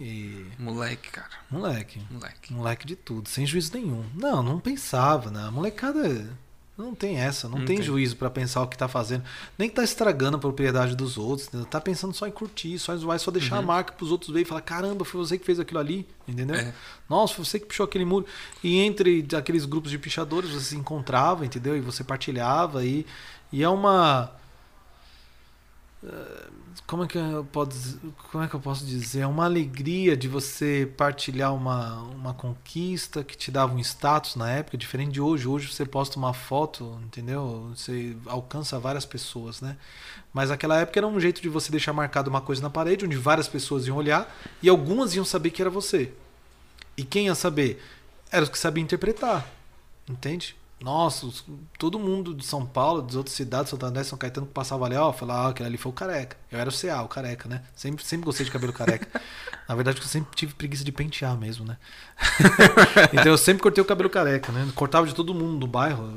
E... Moleque, cara. Moleque. Moleque. Moleque de tudo, sem juízo nenhum. Não, não pensava, né? A molecada não tem essa, não, não tem, tem, juízo para pensar o que tá fazendo. Nem que tá estragando a propriedade dos outros, né? tá pensando só em curtir, só em zoar, só deixar uhum. a marca pros outros ver e falar: caramba, foi você que fez aquilo ali, entendeu? É. Nossa, foi você que pichou aquele muro. E entre aqueles grupos de pichadores você se encontrava, entendeu? E você partilhava e, e é uma. Uh, como é que eu posso, como é que eu posso dizer? É uma alegria de você partilhar uma, uma conquista que te dava um status na época, diferente de hoje. Hoje você posta uma foto, entendeu? Você alcança várias pessoas, né? Mas aquela época era um jeito de você deixar marcado uma coisa na parede, onde várias pessoas iam olhar e algumas iam saber que era você. E quem ia saber? Era os que sabiam interpretar. Entende? Nossa, todo mundo de São Paulo, das outras cidades, Santo André, São Caetano, que passava ali, ó, falava, ah, aquele ali foi o careca. Eu era o CA, o careca, né? Sempre, sempre gostei de cabelo careca. Na verdade, eu sempre tive preguiça de pentear mesmo, né? então eu sempre cortei o cabelo careca, né? Cortava de todo mundo do bairro.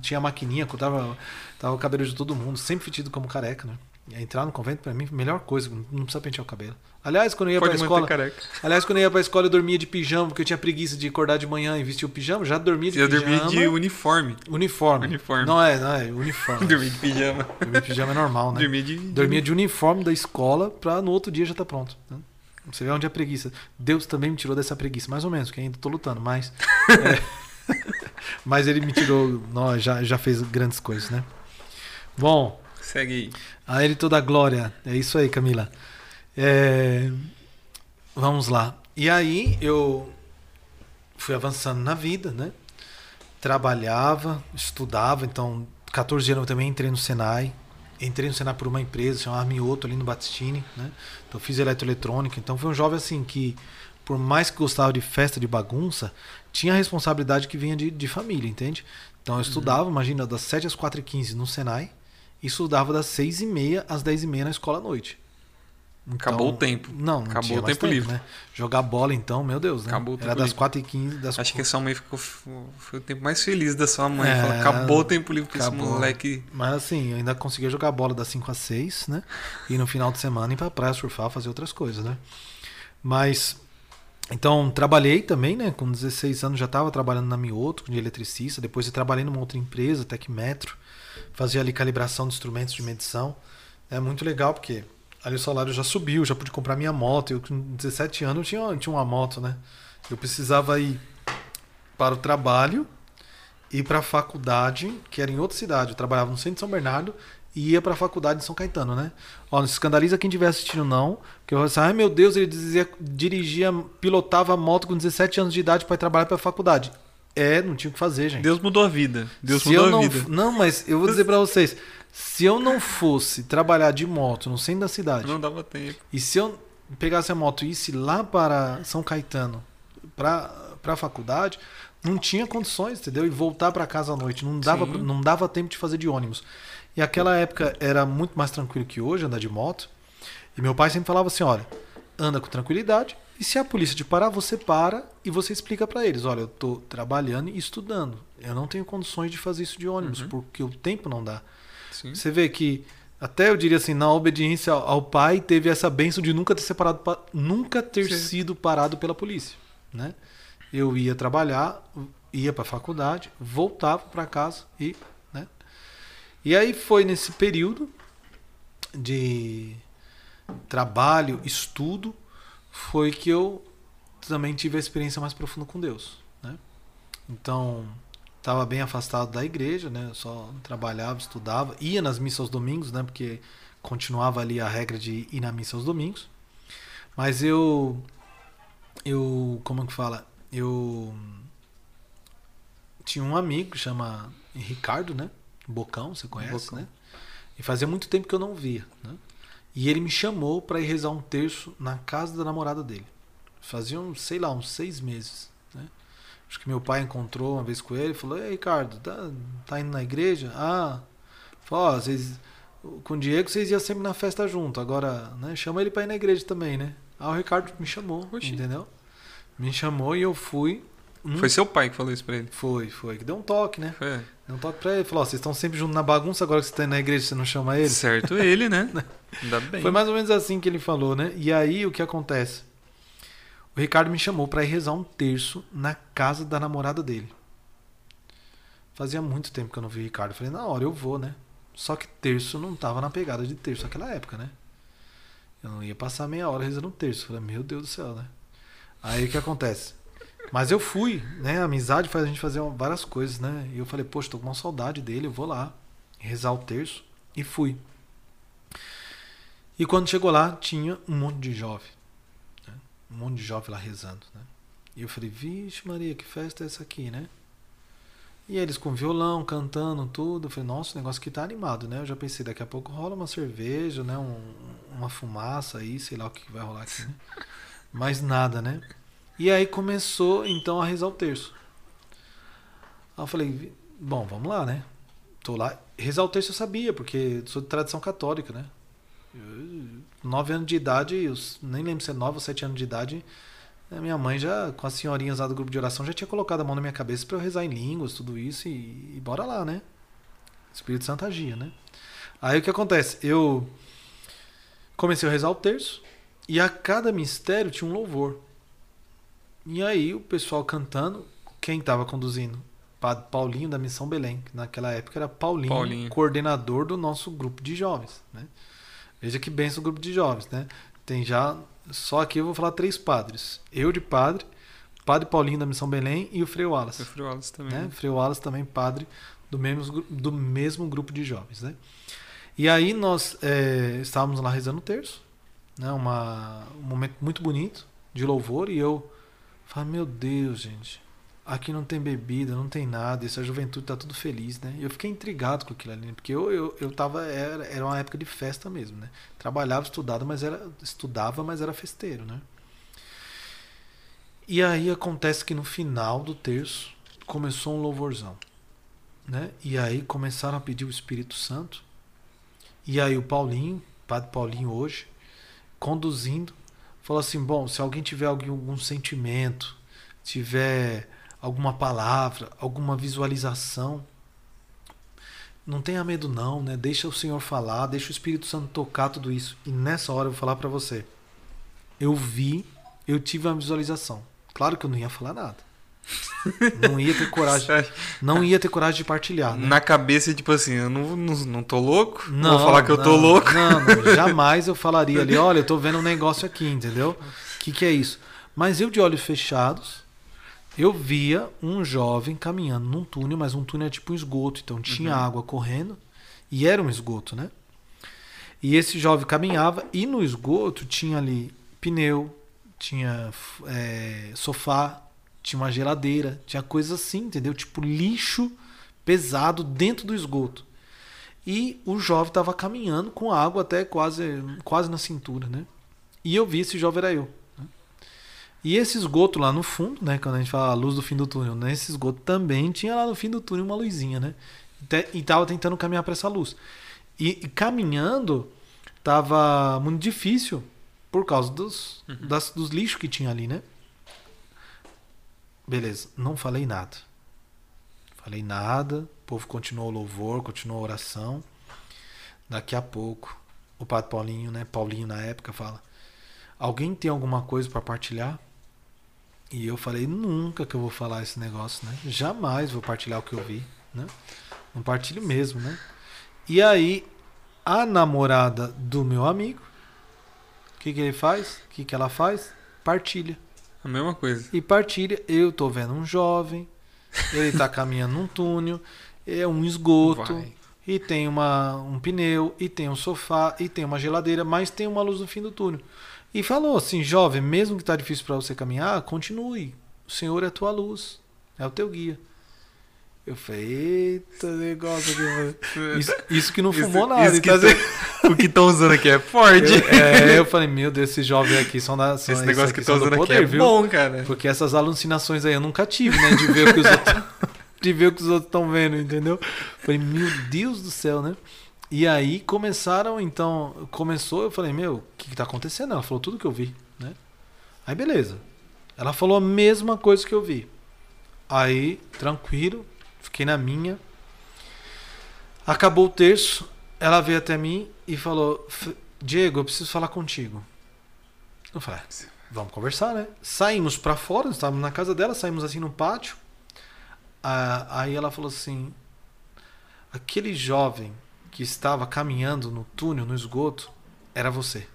Tinha maquininha, cortava tava o cabelo de todo mundo, sempre tido como careca, né? Entrar no convento, para mim, melhor coisa, não precisa pentear o cabelo. Aliás, quando eu ia Pode pra escola. Careca. Aliás, quando eu ia pra escola, eu dormia de pijama, porque eu tinha preguiça de acordar de manhã e vestir o pijama. Já dormia de eu pijama. Eu dormia de uniforme. Uniforme. Uniforme. Não é, não é, uniforme. dormia de pijama. Dormia de pijama é normal, né? Dormia de. Dormia de uniforme da escola pra no outro dia já tá pronto. Né? Você vê onde é preguiça. Deus também me tirou dessa preguiça, mais ou menos, que ainda tô lutando, mas. é, mas ele me tirou. Não, já, já fez grandes coisas, né? Bom. Segue aí. A ele toda a glória. É isso aí, Camila. É. Vamos lá. E aí eu fui avançando na vida, né? Trabalhava, estudava, então 14 anos eu também entrei no Senai. Entrei no Senai por uma empresa chamada Mioto ali no Batistini, né? Então fiz eletroeletrônica, então foi um jovem assim que por mais que gostava de festa, de bagunça, tinha a responsabilidade que vinha de, de família, entende? Então eu uhum. estudava, imagina, das 7 às 4 e 15 no Senai e estudava das 6 e meia às 10 e meia na escola à noite. Então, Acabou o tempo. Não, não Acabou o tempo, tempo, livre. Né? Jogar bola, então, meu Deus, né? Acabou o tempo Era das livre. 4 e 15 das Acho que a sua mãe ficou. Foi o tempo mais feliz da sua mãe. É, Falou, acabou o tempo livre com esse moleque. Mas assim, eu ainda conseguia jogar bola das 5 às 6, né? E no final de semana ir pra praia surfar, fazer outras coisas, né? Mas. Então, trabalhei também, né? Com 16 anos já estava trabalhando na Mioto, de eletricista. Depois eu trabalhei numa outra empresa, Tecmetro. Fazia ali calibração de instrumentos de medição. É muito legal porque ali o salário já subiu, já pude comprar minha moto. Eu com 17 anos eu tinha, tinha uma moto, né? Eu precisava ir para o trabalho e para a faculdade, que era em outra cidade. Eu trabalhava no centro de São Bernardo e ia para a faculdade de São Caetano, né? Ó, não se escandaliza quem estiver assistindo não, que eu vou ai meu Deus, ele dizia, dirigia, pilotava a moto com 17 anos de idade para ir trabalhar para a faculdade. É, não tinha o que fazer, gente. Deus mudou a vida. Deus se mudou não, a vida. Não, mas eu vou dizer para vocês, se eu não fosse trabalhar de moto no centro da cidade. Não dava tempo. E se eu pegasse a moto e isse lá para São Caetano, para a faculdade, não tinha condições, entendeu? E voltar para casa à noite. Não dava, não dava tempo de fazer de ônibus. E aquela época era muito mais tranquilo que hoje andar de moto. E meu pai sempre falava assim: olha, anda com tranquilidade. E se a polícia te parar, você para e você explica para eles: olha, eu estou trabalhando e estudando. Eu não tenho condições de fazer isso de ônibus, uhum. porque o tempo não dá. Sim. Você vê que até eu diria assim, na obediência ao pai, teve essa benção de nunca ter separado, nunca ter Sim. sido parado pela polícia, né? Eu ia trabalhar, ia para a faculdade, voltava para casa e, né? E aí foi nesse período de trabalho, estudo, foi que eu também tive a experiência mais profunda com Deus, né? Então, estava bem afastado da igreja, né? Eu só trabalhava, estudava, ia nas missas aos domingos, né? Porque continuava ali a regra de ir na missa aos domingos. Mas eu eu como que fala? Eu tinha um amigo que chama Ricardo, né? Bocão, você conhece, Bocão. né? E fazia muito tempo que eu não via, né? E ele me chamou para ir rezar um terço na casa da namorada dele. Faziam, sei lá, uns seis meses. Acho que meu pai encontrou uma vez com ele e falou: Ei, Ricardo, tá, tá indo na igreja? Ah, falou, vocês, com o Diego vocês iam sempre na festa junto, agora né, chama ele para ir na igreja também, né? Ah, o Ricardo me chamou, Oxi. entendeu? Me chamou e eu fui. Hum, foi seu pai que falou isso pra ele? Foi, foi. Que deu um toque, né? Foi. Deu um toque pra ele. Falou: vocês estão sempre juntos na bagunça, agora que você tá indo na igreja, você não chama ele? Certo, ele, né? Ainda bem. Foi mais ou menos assim que ele falou, né? E aí o que acontece? O Ricardo me chamou para ir rezar um terço na casa da namorada dele. Fazia muito tempo que eu não vi o Ricardo. Eu falei, na hora eu vou, né? Só que terço não tava na pegada de terço naquela época, né? Eu não ia passar meia hora rezando um terço. Eu falei, meu Deus do céu, né? Aí o que acontece? Mas eu fui, né? A amizade faz a gente fazer várias coisas, né? E eu falei, poxa, tô com uma saudade dele, eu vou lá rezar o terço. E fui. E quando chegou lá, tinha um monte de jovem um monte de jovem lá rezando, né? E eu falei, vixe Maria, que festa é essa aqui, né? E eles com violão, cantando, tudo. Eu falei, nossa, o negócio aqui tá animado, né? Eu já pensei, daqui a pouco rola uma cerveja, né? Um, uma fumaça aí, sei lá o que vai rolar aqui, né? Mas nada, né? E aí começou, então, a rezar o terço. Aí eu falei, bom, vamos lá, né? Tô lá. Rezar o terço eu sabia, porque sou de tradição católica, né? 9 anos de idade, eu nem lembro se é 9 ou 7 anos de idade, a minha mãe já, com as senhorinhas lá do grupo de oração, já tinha colocado a mão na minha cabeça para eu rezar em línguas, tudo isso, e, e, bora lá, né? Espírito Santo agia, né? Aí o que acontece? Eu comecei a rezar o terço e a cada mistério tinha um louvor. E aí o pessoal cantando, quem estava conduzindo? Padre Paulinho da Missão Belém, que naquela época era Paulinho, Paulinho, coordenador do nosso grupo de jovens. Né? Veja que benção o grupo de jovens. Né? Tem já, só aqui eu vou falar três padres. Eu de padre, Padre Paulinho da Missão Belém e o Frei Wallace. O Frei Wallace também. Né? Frei Wallace também, padre do mesmo, do mesmo grupo de jovens. Né? E aí nós é, estávamos lá rezando o terço, né? Uma, um momento muito bonito de louvor, e eu falei, meu Deus, gente, aqui não tem bebida, não tem nada, essa juventude tá tudo feliz, né? E eu fiquei intrigado com aquilo ali, porque eu, eu, eu tava, era, era uma época de festa mesmo, né? Trabalhava, estudava, mas era, estudava, mas era festeiro, né? E aí acontece que no final do terço começou um louvorzão, né? E aí começaram a pedir o Espírito Santo. E aí o Paulinho, Padre Paulinho hoje, conduzindo, falou assim: "Bom, se alguém tiver algum, algum sentimento, tiver alguma palavra, alguma visualização. Não tenha medo não, né? Deixa o Senhor falar, deixa o Espírito Santo tocar tudo isso. E nessa hora eu vou falar para você. Eu vi, eu tive uma visualização. Claro que eu não ia falar nada. Não ia ter coragem. Não ia ter coragem de partilhar. Né? Na cabeça, tipo assim, eu não, não, não tô louco? Não. Vou falar que eu não, tô louco. Não, não, jamais eu falaria ali, olha, eu tô vendo um negócio aqui, entendeu? O que, que é isso? Mas eu de olhos fechados, eu via um jovem caminhando num túnel, mas um túnel é tipo um esgoto, então tinha uhum. água correndo e era um esgoto, né? E esse jovem caminhava e no esgoto tinha ali pneu, tinha é, sofá, tinha uma geladeira, tinha coisa assim, entendeu? Tipo lixo pesado dentro do esgoto. E o jovem estava caminhando com água até quase, quase na cintura, né? E eu vi esse jovem era eu. E esse esgoto lá no fundo, né? Quando a gente fala a luz do fim do túnel, né? Esse esgoto também tinha lá no fim do túnel uma luzinha, né? E tava tentando caminhar para essa luz. E, e, caminhando tava muito difícil por causa dos, uhum. das, dos lixos que tinha ali, né? Beleza, não falei nada. Falei nada, o povo continuou o louvor, continuou a oração. Daqui a pouco, o padre Paulinho, né? Paulinho na época fala: Alguém tem alguma coisa para partilhar? E eu falei, nunca que eu vou falar esse negócio, né? Jamais vou partilhar o que eu vi, né? Não partilho mesmo, né? E aí, a namorada do meu amigo, o que, que ele faz? O que, que ela faz? Partilha. A mesma coisa. E partilha. Eu tô vendo um jovem, ele tá caminhando num túnel, é um esgoto, Vai. e tem uma, um pneu, e tem um sofá, e tem uma geladeira, mas tem uma luz no fim do túnel. E falou assim: jovem, mesmo que está difícil para você caminhar, continue. O Senhor é a tua luz, é o teu guia. Eu falei, eita negócio aqui. Isso, isso que não fumou isso, nada. Isso que tá, o que estão usando aqui é forte. Eu, é, eu falei, meu Deus, esses jovens aqui são da. São, Esse negócio que estão usando poder, aqui é viu? bom, cara. Porque essas alucinações aí eu nunca tive, né? De ver o que os outros. de ver o que os outros estão vendo, entendeu? Falei, meu Deus do céu, né? E aí começaram, então, começou, eu falei, meu, o que, que tá acontecendo? Ela falou tudo que eu vi, né? Aí beleza. Ela falou a mesma coisa que eu vi. Aí, tranquilo, fiquei na minha. Acabou o terço, ela veio até mim e falou: Diego, eu preciso falar contigo. Eu falei: ah, vamos conversar, né? Saímos para fora, estávamos na casa dela, saímos assim no pátio. Ah, aí ela falou assim: aquele jovem que estava caminhando no túnel, no esgoto, era você.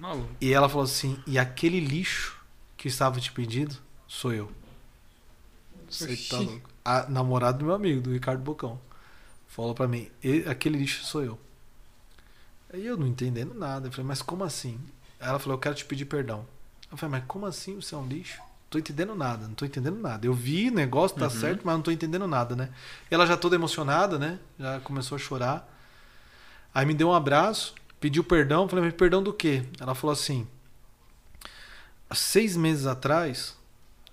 Maluco. E ela falou assim: e aquele lixo que estava te pedindo sou eu. Você tá louco. A namorada do meu amigo, do Ricardo Bocão. Falou para mim: aquele lixo sou eu. Aí eu não entendendo nada. Eu falei: mas como assim? Ela falou: eu quero te pedir perdão. Eu falei: mas como assim você é um lixo? Tô entendendo nada, não tô entendendo nada. Eu vi o negócio, tá uhum. certo, mas não tô entendendo nada, né? E ela já toda emocionada, né? Já começou a chorar. Aí me deu um abraço, pediu perdão. Falei, mas perdão do quê? Ela falou assim: seis meses atrás,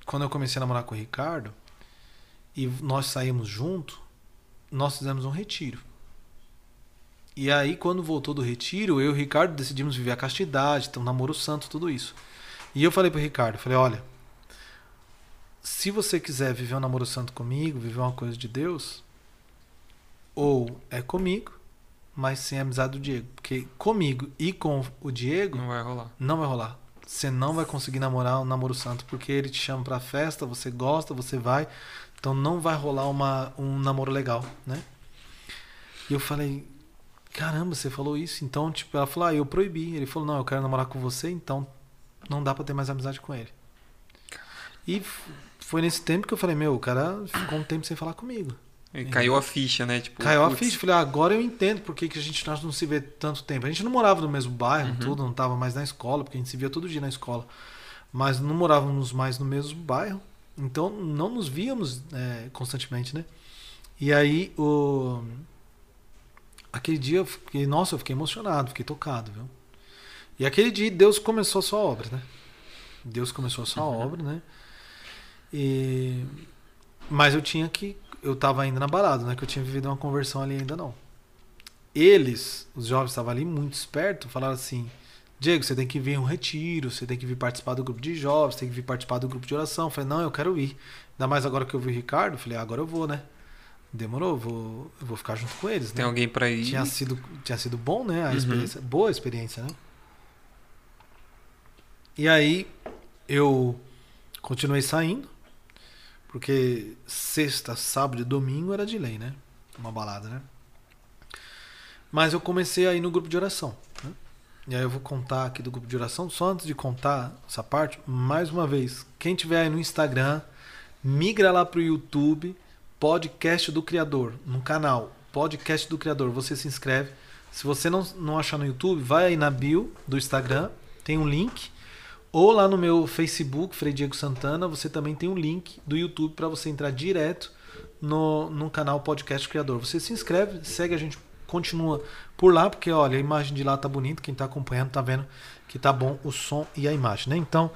quando eu comecei a namorar com o Ricardo, e nós saímos junto, nós fizemos um retiro. E aí, quando voltou do retiro, eu e o Ricardo decidimos viver a castidade, ter um namoro santo, tudo isso. E eu falei pro Ricardo, falei, olha, se você quiser viver um namoro santo comigo, viver uma coisa de Deus, ou é comigo, mas sem a amizade do Diego. Porque comigo e com o Diego. Não vai rolar. Não vai rolar. Você não vai conseguir namorar um namoro santo, porque ele te chama pra festa, você gosta, você vai. Então não vai rolar uma, um namoro legal, né? E eu falei, caramba, você falou isso. Então, tipo, ela falou, ah, eu proibi. Ele falou, não, eu quero namorar com você, então não dá pra ter mais amizade com ele. E foi nesse tempo que eu falei, meu, o cara ficou um tempo sem falar comigo. E caiu a ficha, né? Tipo, caiu putz. a ficha. Falei, ah, agora eu entendo por que, que a gente nós não se vê tanto tempo. A gente não morava no mesmo bairro, uhum. tudo, não estava mais na escola, porque a gente se via todo dia na escola. Mas não morávamos mais no mesmo bairro. Então não nos víamos é, constantemente, né? E aí o. Aquele dia eu fiquei, nossa, eu fiquei emocionado, fiquei tocado, viu? E aquele dia Deus começou a sua obra, né? Deus começou a sua uhum. obra, né? E... Mas eu tinha que. Eu tava ainda na balada, né? Que eu tinha vivido uma conversão ali ainda não. Eles, os jovens estavam ali muito espertos, falaram assim: Diego, você tem que vir um retiro, você tem que vir participar do grupo de jovens, tem que vir participar do grupo de oração. Eu falei: Não, eu quero ir. Ainda mais agora que eu vi o Ricardo, falei: Agora eu vou, né? Demorou, vou, eu vou ficar junto com eles. Tem né? alguém para ir? Tinha sido, tinha sido bom, né? A uhum. experiência, boa experiência, né? E aí eu continuei saindo, porque sexta, sábado e domingo era de lei, né? Uma balada, né? Mas eu comecei a ir no grupo de oração. Né? E aí eu vou contar aqui do grupo de oração. Só antes de contar essa parte, mais uma vez, quem tiver aí no Instagram, migra lá pro YouTube Podcast do Criador, no canal Podcast do Criador. Você se inscreve. Se você não, não achar no YouTube, vai aí na bio do Instagram, tem um link. Ou lá no meu Facebook, Frei Diego Santana, você também tem um link do YouTube para você entrar direto no, no canal Podcast Criador. Você se inscreve, segue a gente, continua por lá, porque olha, a imagem de lá tá bonita, quem tá acompanhando tá vendo que tá bom o som e a imagem, né? Então,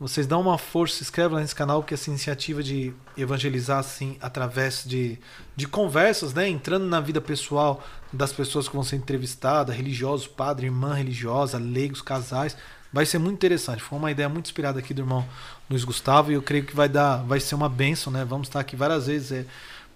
vocês dão uma força, se inscreve lá nesse canal, porque essa iniciativa de evangelizar assim através de, de conversas, né? Entrando na vida pessoal das pessoas que vão ser entrevistadas, religiosos, padre, irmã religiosa, leigos, casais, vai ser muito interessante. Foi uma ideia muito inspirada aqui do irmão Luiz Gustavo e eu creio que vai dar, vai ser uma benção, né? Vamos estar aqui várias vezes. É,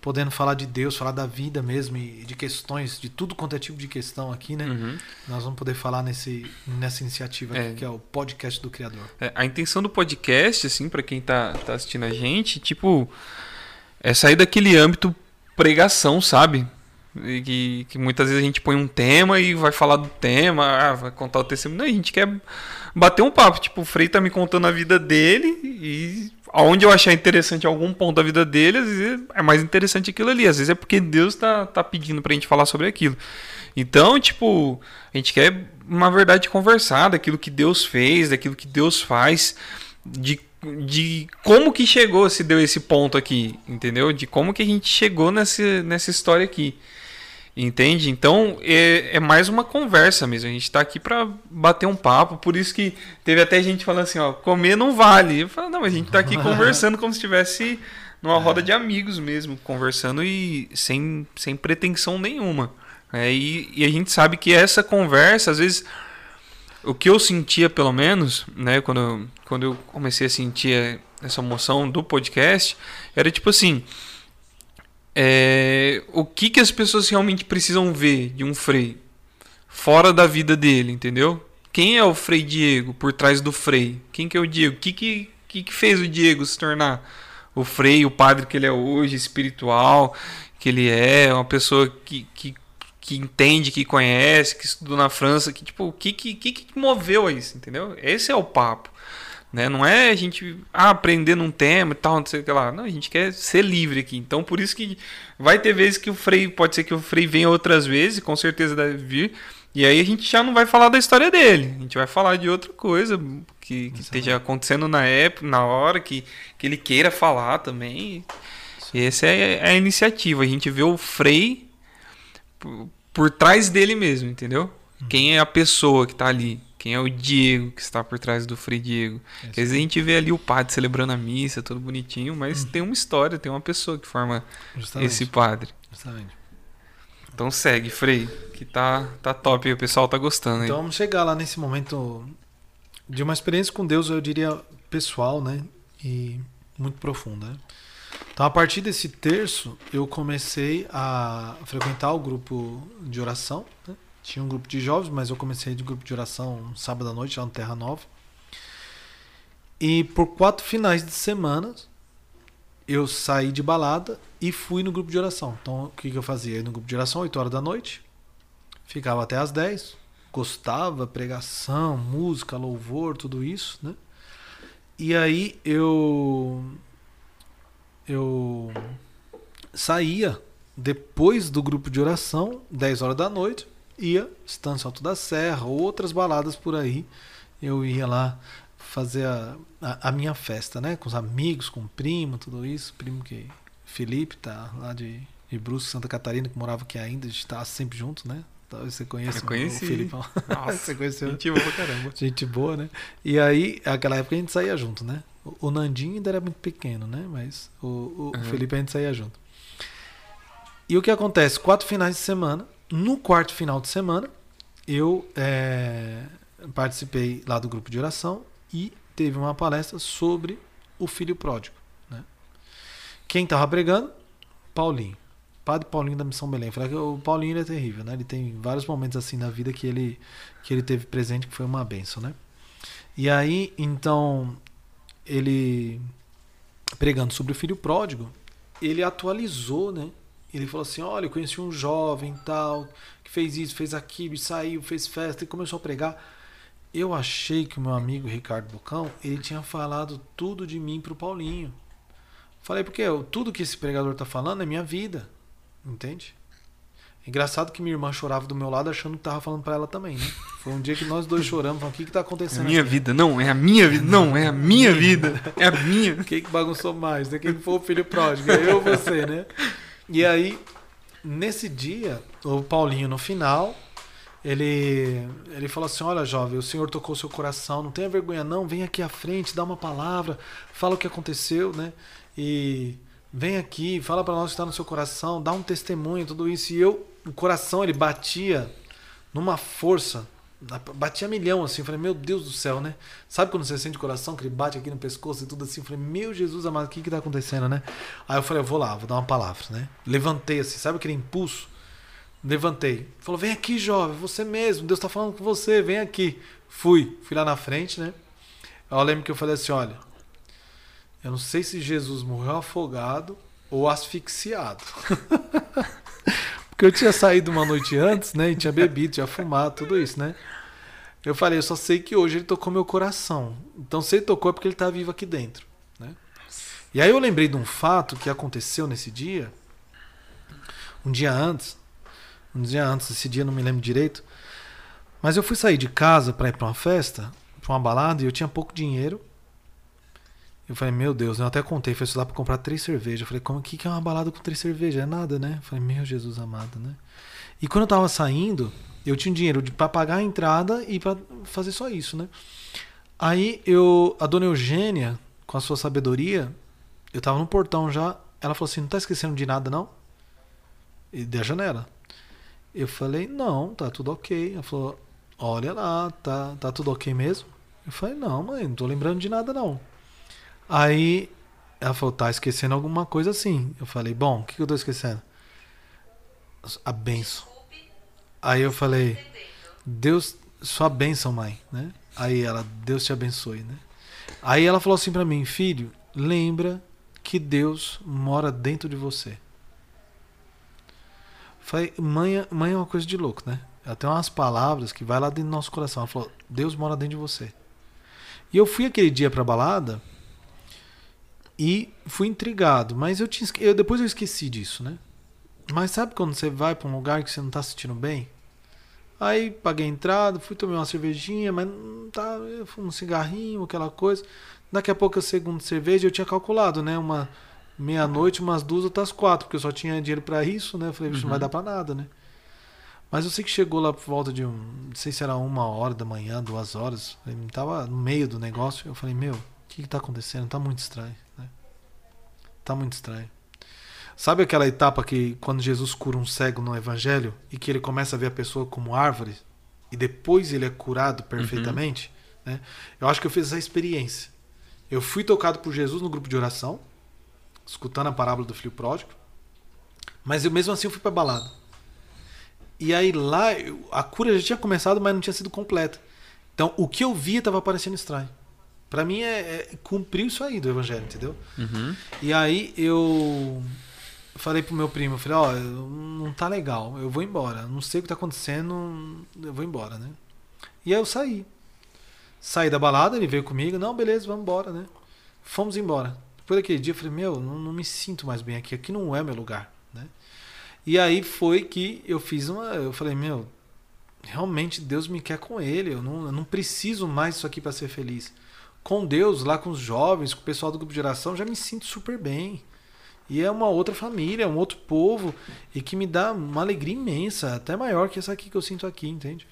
podendo falar de Deus, falar da vida mesmo e de questões, de tudo quanto é tipo de questão aqui, né? Uhum. Nós vamos poder falar nesse, nessa iniciativa é. aqui, que é o podcast do Criador. É, a intenção do podcast, assim, para quem tá, tá assistindo a gente, tipo, é sair daquele âmbito pregação, sabe? E que, que muitas vezes a gente põe um tema e vai falar do tema, ah, vai contar o testemunho. Não, a gente quer bater um papo. Tipo, o Frei tá me contando a vida dele e aonde eu achar interessante algum ponto da vida dele, às vezes é mais interessante aquilo ali. Às vezes é porque Deus tá, tá pedindo pra gente falar sobre aquilo. Então, tipo, a gente quer uma verdade conversada, daquilo que Deus fez, daquilo que Deus faz, de, de como que chegou, se deu esse ponto aqui, entendeu? De como que a gente chegou nessa, nessa história aqui. Entende? Então é, é, mais uma conversa mesmo. A gente está aqui para bater um papo. Por isso que teve até gente falando assim: ó, comer não vale. Eu falo, não, a gente está aqui conversando como se estivesse numa roda de amigos mesmo, conversando e sem, sem pretensão nenhuma. É, e, e a gente sabe que essa conversa, às vezes, o que eu sentia pelo menos, né, quando, quando eu comecei a sentir essa emoção do podcast, era tipo assim é, o que, que as pessoas realmente precisam ver de um Frei fora da vida dele, entendeu? Quem é o Frei Diego por trás do Frei? Quem que é o Diego? O que, que, que, que fez o Diego se tornar o Frei, o padre que ele é hoje, espiritual que ele é, uma pessoa que, que, que entende, que conhece, que estudou na França, que tipo, o que, que, que, moveu a isso, entendeu? Esse é o papo. Né? Não é a gente ah, aprender num tema e tal, não sei o que lá. Não, a gente quer ser livre aqui. Então, por isso que vai ter vezes que o Frei, pode ser que o Frei venha outras vezes, com certeza deve vir. E aí a gente já não vai falar da história dele. A gente vai falar de outra coisa que, que esteja acontecendo na época, na hora, que, que ele queira falar também. E essa é a iniciativa. A gente vê o Frei por, por trás dele mesmo, entendeu? Uhum. Quem é a pessoa que está ali. Quem é o Diego que está por trás do Frei Diego? É a gente vê ali o padre celebrando a missa, tudo bonitinho, mas hum. tem uma história, tem uma pessoa que forma Justamente. esse padre. Justamente. Então segue, Frei, que tá, tá top, o pessoal tá gostando. Então vamos chegar lá nesse momento de uma experiência com Deus, eu diria pessoal, né? E muito profunda. Né? Então, a partir desse terço, eu comecei a frequentar o grupo de oração. Né? Tinha um grupo de jovens, mas eu comecei de grupo de oração um sábado à noite, lá no Terra Nova. E por quatro finais de semana, eu saí de balada e fui no grupo de oração. Então, o que, que eu fazia? Eu no grupo de oração, 8 horas da noite, ficava até as 10, gostava, pregação, música, louvor, tudo isso, né? E aí eu eu saía depois do grupo de oração, 10 horas da noite, ia Estância Alto da Serra, outras baladas por aí. Eu ia lá fazer a, a, a, minha festa, né? Com os amigos, com o primo, tudo isso. Primo que. Felipe, tá lá de, de Brusque, Santa Catarina, que morava aqui ainda, a gente tava sempre junto, né? Talvez você conheça o Felipe. Nossa, você conheceu. Gente boa pra caramba. Gente boa, né? E aí, naquela época a gente saía junto, né? O Nandinho ainda era muito pequeno, né? Mas o, o uhum. Felipe a gente saía junto. E o que acontece? Quatro finais de semana. No quarto final de semana, eu é, participei lá do grupo de oração e teve uma palestra sobre o filho pródigo. Né? Quem estava pregando? Paulinho. Padre Paulinho da Missão Belém. Que o Paulinho é terrível, né? Ele tem vários momentos assim na vida que ele que ele teve presente que foi uma benção, né? E aí, então, ele pregando sobre o filho pródigo, ele atualizou, né? Ele falou assim: "Olha, eu conheci um jovem tal que fez isso, fez aquilo, e saiu, fez festa e começou a pregar. Eu achei que o meu amigo Ricardo Bocão, ele tinha falado tudo de mim pro Paulinho. Falei porque tudo que esse pregador tá falando é minha vida. Entende? Engraçado que minha irmã chorava do meu lado achando que tava falando para ela também, né? Foi um dia que nós dois choramos, falando, o que que tá acontecendo? É a minha aqui? vida, não, é a minha vida, não, é a minha vida, é a minha. Quem que bagunçou mais, né? Quem foi o filho pródigo? Eu ou você, né? E aí, nesse dia, o Paulinho no final, ele ele falou assim: "Olha, jovem, o Senhor tocou seu coração, não tenha vergonha não, vem aqui à frente, dá uma palavra, fala o que aconteceu, né? E vem aqui, fala para nós que está no seu coração, dá um testemunho, tudo isso". E eu o coração ele batia numa força, batia milhão assim, falei, meu Deus do céu, né? Sabe quando você sente o coração que ele bate aqui no pescoço e tudo assim? Eu falei, meu Jesus amado, o que que tá acontecendo, né? Aí eu falei, eu vou lá, vou dar uma palavra, né? Levantei assim, sabe aquele impulso? Levantei. Falou, vem aqui, jovem, você mesmo, Deus tá falando com você, vem aqui. Fui, fui lá na frente, né? Eu lembro que eu falei assim, olha, eu não sei se Jesus morreu afogado ou asfixiado. Porque eu tinha saído uma noite antes, né? E tinha bebido, tinha fumado, tudo isso, né? Eu falei, eu só sei que hoje ele tocou meu coração. Então, se ele tocou é porque ele está vivo aqui dentro. Né? E aí eu lembrei de um fato que aconteceu nesse dia, um dia antes, um dia antes, esse dia não me lembro direito, mas eu fui sair de casa para ir para uma festa, para uma balada, e eu tinha pouco dinheiro. Eu falei, meu Deus, eu até contei, foi lá para comprar três cervejas. Eu falei, como que, que é uma balada com três cervejas? É nada, né? Eu falei, meu Jesus amado, né? E quando eu tava saindo, eu tinha dinheiro para pagar a entrada e para fazer só isso, né? Aí eu, a dona Eugênia, com a sua sabedoria, eu tava no portão já, ela falou assim: "Não tá esquecendo de nada não?" E da janela. Eu falei: "Não, tá tudo OK". Ela falou: "Olha lá, tá tá tudo OK mesmo?" Eu falei: "Não, mãe, não tô lembrando de nada não". Aí ela falou, tá esquecendo alguma coisa assim. Eu falei, bom, o que, eu tô esquecendo? A benção. Aí eu falei, Deus, sua benção, mãe, né? Aí ela, Deus te abençoe, né? Aí ela falou assim para mim, filho, lembra que Deus mora dentro de você. Falei, mãe, mãe é uma coisa de louco, né? Ela tem umas palavras que vai lá dentro do nosso coração. Ela falou, Deus mora dentro de você. E eu fui aquele dia pra balada e fui intrigado, mas eu, tinha, eu depois eu esqueci disso, né? Mas sabe quando você vai para um lugar que você não tá se sentindo bem? Aí paguei a entrada, fui tomar uma cervejinha, mas não tá, um cigarrinho, aquela coisa. Daqui a pouco a segunda cerveja eu tinha calculado, né? Uma meia-noite, umas duas, outras quatro, porque eu só tinha dinheiro para isso, né? Eu falei, uhum. não vai uhum. dar para nada, né? Mas eu sei que chegou lá por volta de um, não sei se era uma hora da manhã, duas horas, ele tava no meio do negócio. Eu falei, meu, o que que tá acontecendo? Tá muito estranho. Tá muito estranho. Sabe aquela etapa que quando Jesus cura um cego no evangelho e que ele começa a ver a pessoa como árvore e depois ele é curado perfeitamente? Uhum. Né? Eu acho que eu fiz essa experiência. Eu fui tocado por Jesus no grupo de oração, escutando a parábola do filho pródigo. Mas eu mesmo assim eu fui pra balada. E aí lá, a cura já tinha começado, mas não tinha sido completa. Então o que eu via estava parecendo estranho. Para mim é, é cumprir isso aí do evangelho, entendeu? Uhum. E aí eu falei pro meu primo, falei, ó, oh, não tá legal, eu vou embora. Não sei o que tá acontecendo, eu vou embora, né? E aí eu saí. Saí da balada, ele veio comigo, não, beleza, vamos embora, né? Fomos embora. Por aquele dia eu falei, meu, não, não me sinto mais bem aqui, aqui não é meu lugar, né? E aí foi que eu fiz uma, eu falei, meu, realmente Deus me quer com ele, eu não, eu não preciso mais disso aqui para ser feliz. Com Deus, lá com os jovens, com o pessoal do grupo de geração, já me sinto super bem. E é uma outra família, um outro povo, e que me dá uma alegria imensa, até maior que essa aqui que eu sinto aqui, entende?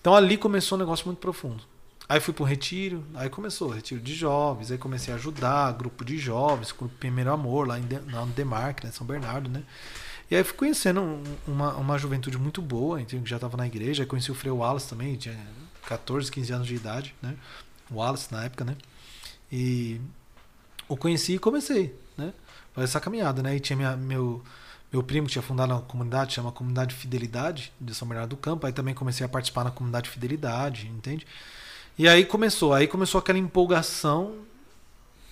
Então ali começou um negócio muito profundo. Aí fui para um retiro, aí começou retiro de jovens, aí comecei a ajudar grupo de jovens, grupo Primeiro Amor, lá, em de, no Demarque, né, São Bernardo, né? E aí fui conhecendo uma, uma juventude muito boa, então, que já estava na igreja, aí conheci o Frei Wallace também, tinha 14, 15 anos de idade, né? O Wallace na época, né? E o conheci e comecei? Essa caminhada, né? E tinha minha, meu, meu primo que tinha fundado uma comunidade, chama Comunidade Fidelidade, de São Bernardo do Campo, aí também comecei a participar na Comunidade Fidelidade, entende? E aí começou, aí começou aquela empolgação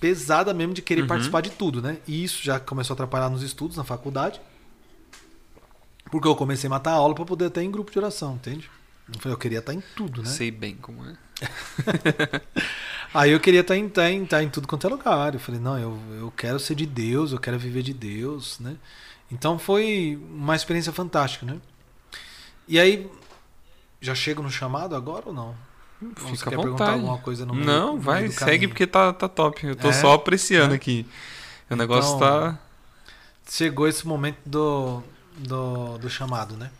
pesada mesmo de querer uhum. participar de tudo, né? E isso já começou a atrapalhar nos estudos na faculdade. Porque eu comecei a matar a aula para poder estar em grupo de oração, entende? Eu queria estar em tudo, né? Sei bem como é. aí eu queria estar em, estar, em, estar em tudo quanto é lugar. Eu falei, não, eu, eu quero ser de Deus, eu quero viver de Deus, né? Então foi uma experiência fantástica, né? E aí, já chego no chamado agora ou não? Fica Você quer perguntar alguma coisa no meio, Não, vai, segue porque tá, tá top. Eu tô é? só apreciando é? aqui. O negócio então, tá. Chegou esse momento do, do, do chamado, né?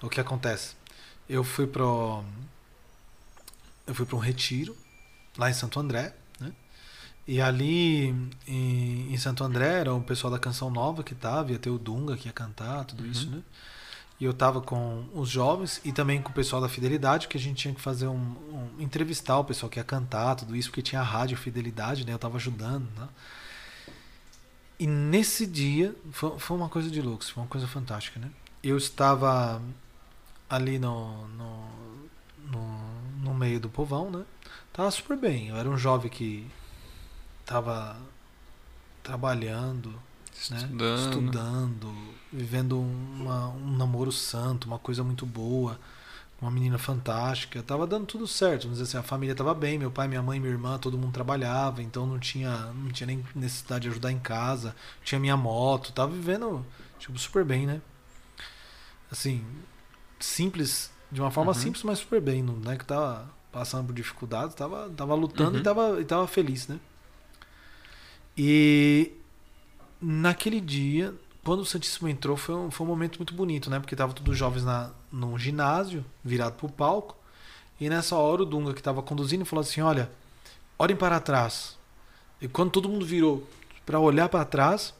O que acontece? Eu fui pro. Eu fui para um retiro lá em Santo André, né? E ali em, em, Santo André era o pessoal da Canção Nova que tava, ia ter o Dunga que ia cantar, tudo uhum. isso, né? E eu tava com os jovens e também com o pessoal da Fidelidade, que a gente tinha que fazer um, um entrevistar o pessoal que ia cantar, tudo isso, porque tinha a rádio Fidelidade, né? Eu tava ajudando, né? E nesse dia foi, foi uma coisa de louco, foi uma coisa fantástica, né? Eu estava ali no, no, no, no meio do povão, né? Tava super bem. Eu era um jovem que tava trabalhando, estudando, né? estudando vivendo uma, um namoro santo, uma coisa muito boa, uma menina fantástica. Tava dando tudo certo, vamos dizer assim, a família tava bem, meu pai, minha mãe, minha irmã, todo mundo trabalhava, então não tinha, não tinha nem necessidade de ajudar em casa. Tinha minha moto, tava vivendo tipo super bem, né? Assim, simples, de uma forma uhum. simples, mas super bem, não é que tava passando por dificuldades, tava, tava lutando uhum. e, tava, e tava feliz, né? E naquele dia, quando o Santíssimo entrou, foi um, foi um momento muito bonito, né? Porque tava todos jovens na, num ginásio, virado pro palco. E nessa hora o Dunga, que estava conduzindo, falou assim: Olha, olhem para trás. E quando todo mundo virou para olhar para trás,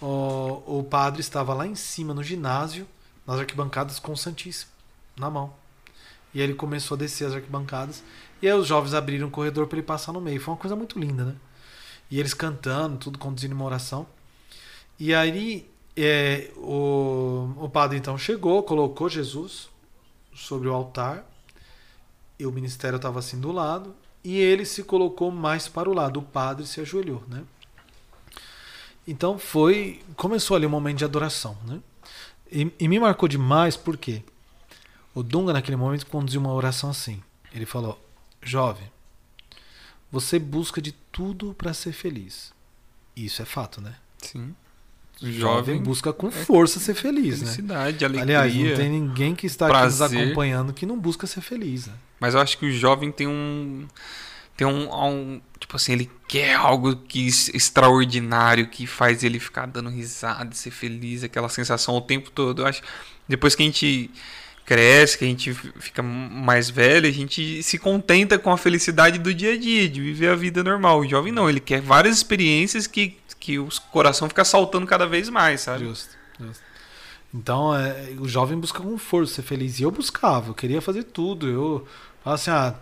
o, o padre estava lá em cima no ginásio, nas arquibancadas com o Santíssimo, na mão. E aí ele começou a descer as arquibancadas. E aí os jovens abriram um corredor para ele passar no meio. Foi uma coisa muito linda, né? E eles cantando, tudo conduzindo uma oração. E aí é, o, o padre então chegou, colocou Jesus sobre o altar, e o ministério estava assim do lado, e ele se colocou mais para o lado, o padre se ajoelhou, né? Então foi, começou ali um momento de adoração, né? E, e me marcou demais porque o Dunga naquele momento conduziu uma oração assim. Ele falou: "Jovem, você busca de tudo para ser feliz. Isso é fato, né? Sim. O jovem busca com é força é ser feliz, felicidade, né? Felicidade, alegria. Aliás, não tem ninguém que está prazer. aqui nos acompanhando que não busca ser feliz. Né? Mas eu acho que o jovem tem um tem um, um, tipo assim, ele quer algo que extraordinário que faz ele ficar dando risada, ser feliz, aquela sensação o tempo todo. Eu acho depois que a gente cresce, que a gente fica mais velho, a gente se contenta com a felicidade do dia a dia, de viver a vida normal. O jovem não, ele quer várias experiências que que o coração fica saltando cada vez mais, sabe? Justo, justo. Então, é, o jovem busca com força ser feliz. E eu buscava, eu queria fazer tudo. Eu falava assim, ah,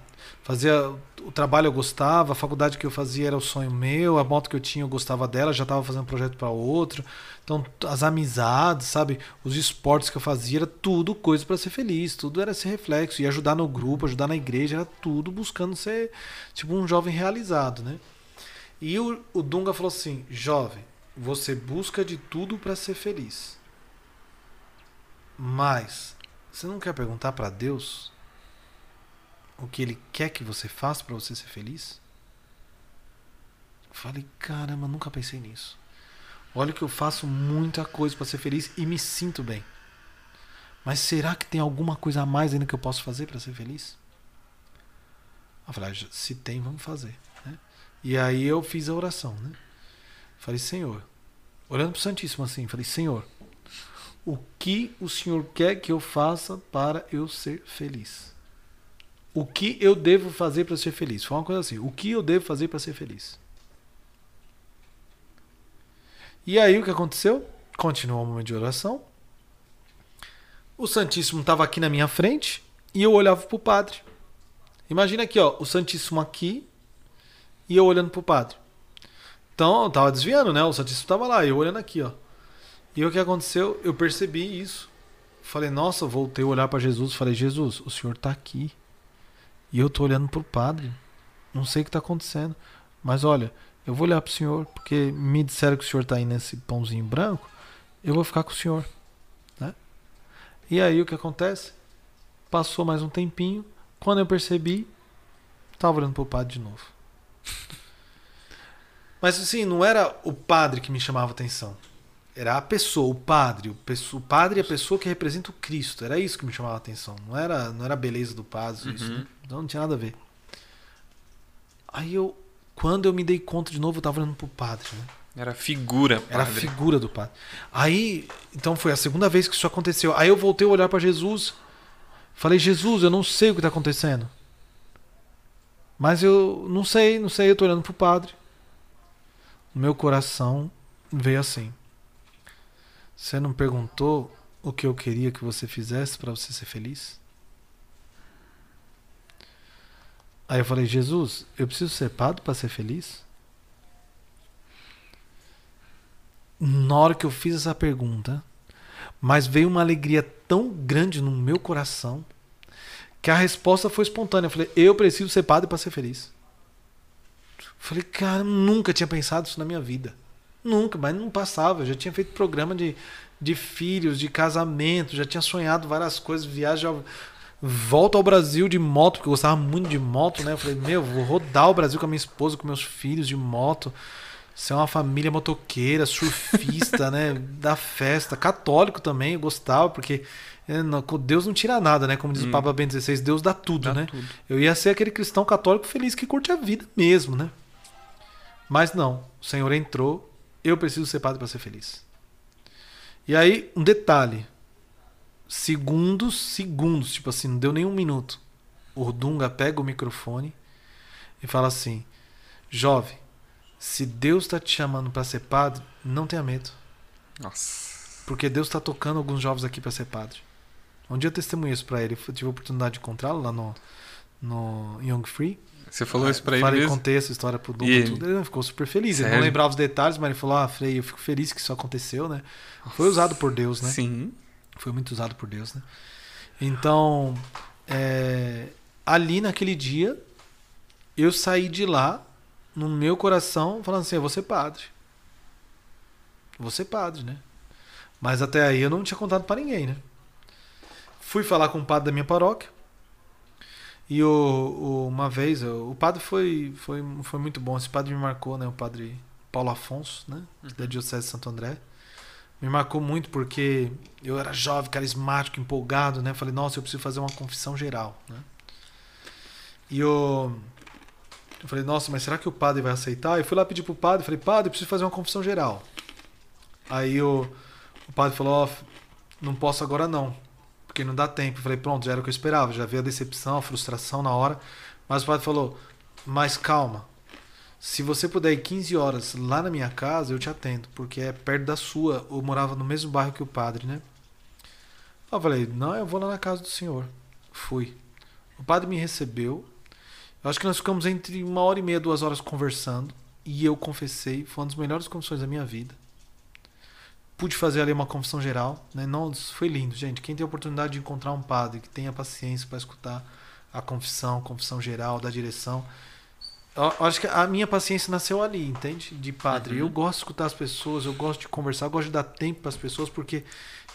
Fazia o trabalho eu gostava, a faculdade que eu fazia era o sonho meu, a moto que eu tinha eu gostava dela, já estava fazendo projeto para outro. Então, as amizades, sabe, os esportes que eu fazia, era tudo coisa para ser feliz, tudo era esse reflexo, e ajudar no grupo, ajudar na igreja, era tudo buscando ser tipo um jovem realizado, né? E o, o Dunga falou assim: "Jovem, você busca de tudo para ser feliz. Mas você não quer perguntar para Deus o que ele quer que você faça para você ser feliz? falei, caramba, nunca pensei nisso. Olha que eu faço muita coisa para ser feliz e me sinto bem. Mas será que tem alguma coisa a mais ainda que eu posso fazer para ser feliz? Eu falei, ah, se tem, vamos fazer. Né? E aí eu fiz a oração. Né? Falei, Senhor, olhando para o Santíssimo assim, falei, Senhor, o que o Senhor quer que eu faça para eu ser feliz? O que eu devo fazer para ser feliz? Foi uma coisa assim. O que eu devo fazer para ser feliz? E aí o que aconteceu? Continuou o momento de oração. O Santíssimo estava aqui na minha frente e eu olhava para o padre. Imagina aqui, ó, o Santíssimo aqui e eu olhando para o padre. Então eu tava desviando, né? O Santíssimo estava lá eu olhando aqui, ó. E o que aconteceu? Eu percebi isso. Falei, nossa, voltei a olhar para Jesus. Falei, Jesus, o Senhor está aqui. E eu tô olhando pro padre. Não sei o que está acontecendo. Mas olha, eu vou olhar pro senhor, porque me disseram que o senhor está aí nesse pãozinho branco. Eu vou ficar com o senhor. Né? E aí o que acontece? Passou mais um tempinho. Quando eu percebi, estava olhando pro padre de novo. Mas assim, não era o padre que me chamava atenção. Era a pessoa, o padre, o, padre e a pessoa que representa o Cristo. Era isso que me chamava a atenção. Não era, não era a beleza do padre, uhum. isso. Né? Então não tinha nada a ver. Aí eu, quando eu me dei conta de novo, eu tava olhando pro padre, né? Era a figura, padre. Era a figura do padre. Aí, então foi a segunda vez que isso aconteceu. Aí eu voltei a olhar para Jesus. Falei, Jesus, eu não sei o que está acontecendo. Mas eu não sei, não sei, eu tô olhando pro padre. O meu coração veio assim. Você não perguntou o que eu queria que você fizesse para você ser feliz? Aí eu falei, Jesus, eu preciso ser padre para ser feliz? Na hora que eu fiz essa pergunta, mas veio uma alegria tão grande no meu coração que a resposta foi espontânea. Eu falei, eu preciso ser padre para ser feliz. Eu falei, cara, nunca tinha pensado isso na minha vida. Nunca, mas não passava. Eu já tinha feito programa de, de filhos, de casamento, já tinha sonhado várias coisas, viagem. Volto ao Brasil de moto, porque eu gostava muito de moto, né? Eu falei, meu, vou rodar o Brasil com a minha esposa, com meus filhos de moto. Ser uma família motoqueira, surfista, né? Da festa. Católico também, eu gostava, porque é, Deus não tira nada, né? Como diz hum. o Papa Bento XVI, Deus dá tudo, dá né? Tudo. Eu ia ser aquele cristão católico feliz que curte a vida mesmo, né? Mas não, o Senhor entrou eu preciso ser padre para ser feliz. E aí, um detalhe. Segundos, segundos, tipo assim, não deu nem um minuto. O Dunga pega o microfone e fala assim: Jovem, se Deus está te chamando para ser padre, não tenha medo. Nossa. Porque Deus está tocando alguns jovens aqui para ser padre. Um dia eu testemunhei isso para ele. Eu tive a oportunidade de encontrá-lo lá no, no Young Free. Você falou isso pra ele Falei, mesmo? contei essa história pro Dumbo e tudo. Ele ficou super feliz. Sério? Ele não lembrava os detalhes, mas ele falou, ah, Frei, eu fico feliz que isso aconteceu, né? Foi usado por Deus, né? Sim. Foi muito usado por Deus, né? Então, é, ali naquele dia, eu saí de lá, no meu coração, falando assim, eu vou ser padre. Vou ser padre, né? Mas até aí eu não tinha contado para ninguém, né? Fui falar com o padre da minha paróquia. E o, o, uma vez, o padre foi, foi, foi muito bom. Esse padre me marcou, né? O padre Paulo Afonso, né? Uhum. Da Diocese de Santo André. Me marcou muito porque eu era jovem, carismático, empolgado, né? Falei, nossa, eu preciso fazer uma confissão geral, né? E eu, eu falei, nossa, mas será que o padre vai aceitar? Eu fui lá pedir pro padre, falei, padre, eu preciso fazer uma confissão geral. Aí o, o padre falou, ó, oh, não posso agora não porque não dá tempo. Eu falei, pronto, já era o que eu esperava, já veio a decepção, a frustração na hora. Mas o padre falou, mas calma, se você puder ir 15 horas lá na minha casa, eu te atendo, porque é perto da sua. Eu morava no mesmo bairro que o padre, né? Eu falei, não, eu vou lá na casa do senhor. Fui. O padre me recebeu Eu acho que nós ficamos entre uma hora e meia, duas horas conversando. E eu confessei, foi uma das melhores confissões da minha vida. Pude fazer ali uma confissão geral, né? Não, foi lindo, gente. Quem tem a oportunidade de encontrar um padre que tenha paciência para escutar a confissão, confissão geral da direção, eu acho que a minha paciência nasceu ali, entende? De padre. Uhum. Eu gosto de escutar as pessoas, eu gosto de conversar, eu gosto de dar tempo para as pessoas, porque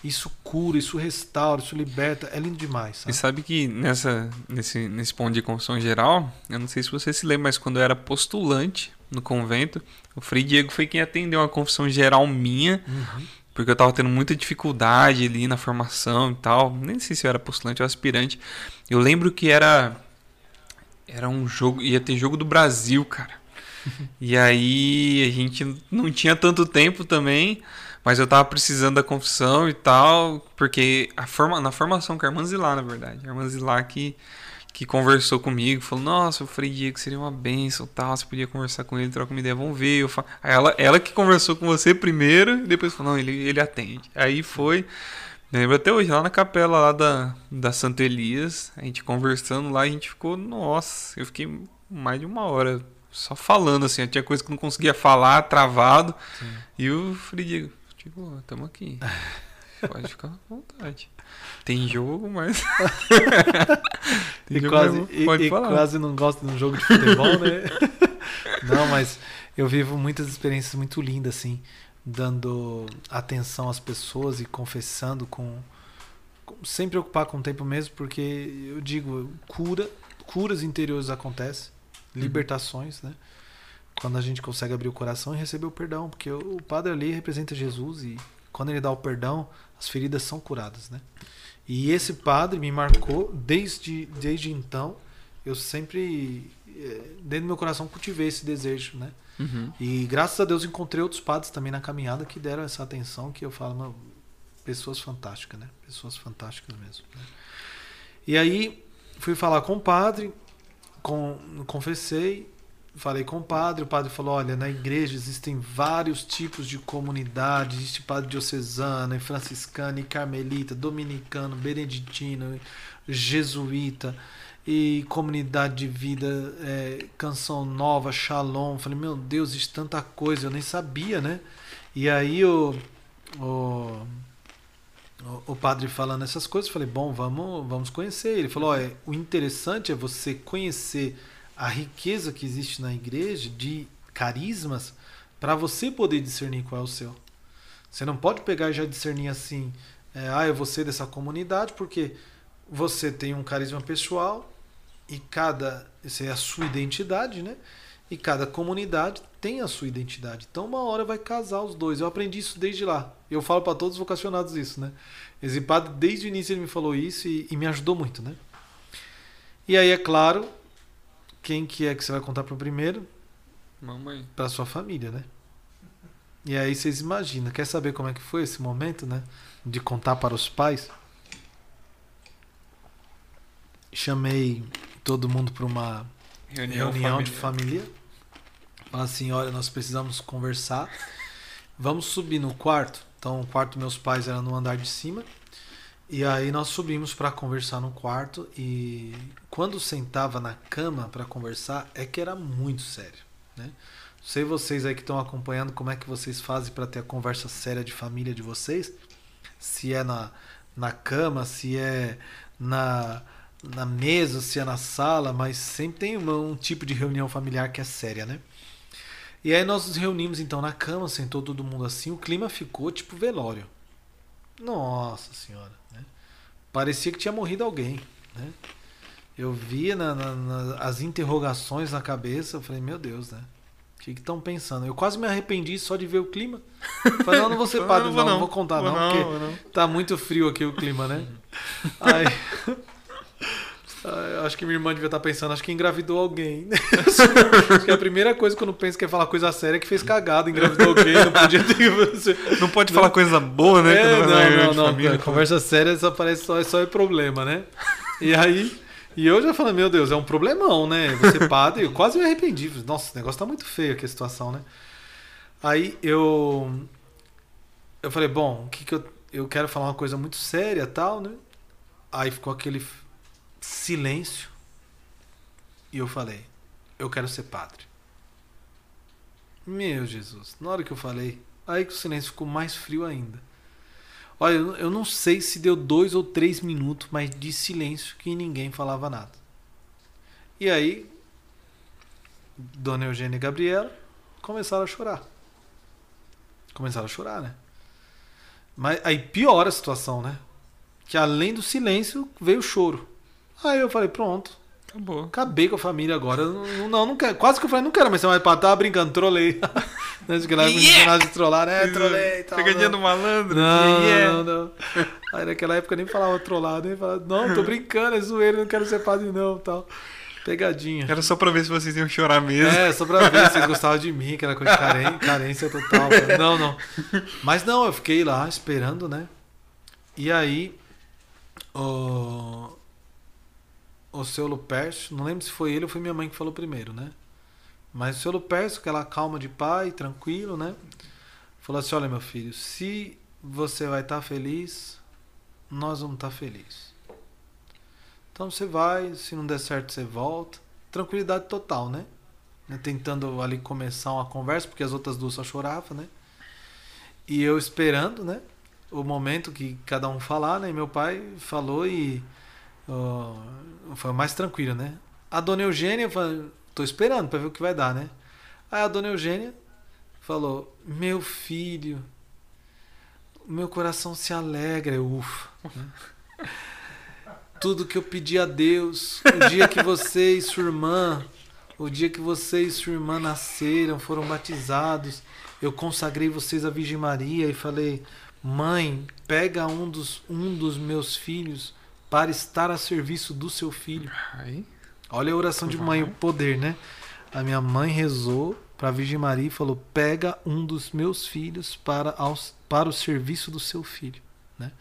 isso cura, isso restaura, isso liberta. É lindo demais. Sabe? E sabe que nessa, nesse, nesse ponto de confissão geral, eu não sei se você se lembra, mas quando eu era postulante no convento, o Frei Diego foi quem atendeu uma confissão geral minha. Uhum. Porque eu tava tendo muita dificuldade ali na formação e tal. Nem sei se eu era postulante ou aspirante. Eu lembro que era era um jogo, ia ter jogo do Brasil, cara. e aí a gente não tinha tanto tempo também, mas eu tava precisando da confissão e tal, porque a forma, na formação com a irmã Zilá, na verdade. A irmã Zilá que, que conversou comigo, falou: Nossa, o Frei Diego seria uma benção tal, você podia conversar com ele, trocar uma ideia, vamos ver. Eu falo, aí ela, ela que conversou com você primeiro, e depois falou: Não, ele, ele atende. Aí foi. Lembro até hoje, lá na capela lá da, da Santo Elias, a gente conversando lá, a gente ficou, nossa, eu fiquei mais de uma hora só falando assim, tinha coisa que não conseguia falar, travado. Sim. E o Fridigo, tipo, estamos aqui. Pode ficar à vontade. Tem jogo, mas. Tem e jogo, quase, e. E quase não gosta de um jogo de futebol, né? não, mas eu vivo muitas experiências muito lindas, assim dando atenção às pessoas e confessando com, com sem preocupar com o tempo mesmo, porque eu digo, cura, curas interiores acontecem, uhum. libertações, né? Quando a gente consegue abrir o coração e receber o perdão, porque o padre ali representa Jesus e quando ele dá o perdão, as feridas são curadas, né? E esse padre me marcou desde desde então, eu sempre eh, dentro do meu coração cultivei esse desejo, né? Uhum. E graças a Deus encontrei outros padres também na caminhada que deram essa atenção que eu falo, pessoas fantásticas, né? Pessoas fantásticas mesmo. Né? E aí fui falar com o padre, com, confessei, falei com o padre, o padre falou, olha, na igreja existem vários tipos de comunidade, existe padre diocesano, franciscano, carmelita, dominicano, beneditino, jesuíta e comunidade de vida, é, canção nova, shalom. Falei, meu Deus, existe tanta coisa, eu nem sabia, né? E aí o, o, o padre falando essas coisas, falei, bom, vamos, vamos conhecer. Ele falou, é, o interessante é você conhecer a riqueza que existe na igreja de carismas para você poder discernir qual é o seu. Você não pode pegar e já discernir assim, é, ah, eu vou ser dessa comunidade porque você tem um carisma pessoal e cada. Essa é a sua identidade, né? E cada comunidade tem a sua identidade. Então, uma hora vai casar os dois. Eu aprendi isso desde lá. Eu falo para todos os vocacionados isso, né? Esse padre, desde o início, ele me falou isso e, e me ajudou muito, né? E aí, é claro, quem que é que você vai contar para o primeiro? Mamãe. Para sua família, né? E aí vocês imaginam, quer saber como é que foi esse momento, né? De contar para os pais? Chamei todo mundo para uma reunião, reunião de família. Fala assim, olha, nós precisamos conversar. Vamos subir no quarto. Então, o quarto dos meus pais era no andar de cima. E aí nós subimos para conversar no quarto e quando sentava na cama para conversar é que era muito sério, né? Sei vocês aí que estão acompanhando como é que vocês fazem para ter a conversa séria de família de vocês, se é na, na cama, se é na na mesa, se é na sala, mas sempre tem um, um tipo de reunião familiar que é séria, né? E aí nós nos reunimos então na cama, sentou todo mundo assim, o clima ficou tipo velório. Nossa senhora, né? Parecia que tinha morrido alguém, né? Eu via na, na, na, as interrogações na cabeça, eu falei, meu Deus, né? O que estão pensando? Eu quase me arrependi só de ver o clima. Falei, não, não vou ser padre, não, não, não, vou contar, não, não, porque não. tá muito frio aqui o clima, né? Aí. Ah, acho que minha irmã devia estar pensando, acho que engravidou alguém. acho que a primeira coisa quando pensa que é falar coisa séria é que fez cagada, engravidou alguém, não podia ter. Não pode falar coisa boa, né? É, não, não, não, família, Conversa séria só parece só, só é problema, né? E aí. E eu já falei, meu Deus, é um problemão, né? Você padre, eu quase me arrependi. Nossa, o negócio tá muito feio aqui a situação, né? Aí eu. Eu falei, bom, o que, que eu. Eu quero falar uma coisa muito séria tal, né? Aí ficou aquele silêncio. E eu falei: Eu quero ser padre. Meu Jesus, na hora que eu falei, aí que o silêncio ficou mais frio ainda. Olha, eu não sei se deu dois ou três minutos, mas de silêncio que ninguém falava nada. E aí, Dona Eugênia e Gabriela começaram a chorar. Começaram a chorar, né? Mas aí piora a situação, né? Que além do silêncio veio o choro. Aí eu falei, pronto. Acabou. Acabei com a família agora. Não, não, não quero. Quase que eu falei, não quero, mas você vai pra tava brincando, trolei. Acho que lá yeah! de trollar, né? Trolei e tal. Pegadinha do malandro. Não, yeah. não, não. Aí naquela época eu nem falava trollado, nem falava, não, tô brincando, é zoeira, não quero ser padre não tal. Pegadinha. Era só pra ver se vocês iam chorar mesmo. É, só pra ver se vocês gostavam de mim, que era coisa de carência, carência total. Não, não. Mas não, eu fiquei lá esperando, né? E aí, o, o seu Lupercio, não lembro se foi ele ou foi minha mãe que falou primeiro, né? Mas o seu Lupercio, aquela calma de pai, tranquilo, né? Falou assim: olha, meu filho, se você vai estar tá feliz, nós vamos estar tá felizes. Então você vai, se não der certo você volta. Tranquilidade total, né? né? Tentando ali começar uma conversa, porque as outras duas só choravam, né? E eu esperando, né? O momento que cada um falar, né? E meu pai falou e uh, foi mais tranquilo, né? A dona Eugênia, falou, tô esperando para ver o que vai dar, né? Aí a dona Eugênia falou: Meu filho, meu coração se alegra, ufa. Né? tudo que eu pedi a Deus. O dia que você e sua irmã, o dia que você e sua irmã nasceram, foram batizados, eu consagrei vocês à Virgem Maria e falei: "Mãe, pega um dos um dos meus filhos para estar a serviço do seu filho". Olha a oração de mãe, o poder, né? A minha mãe rezou para a Virgem Maria e falou: "Pega um dos meus filhos para aos, para o serviço do seu filho", né?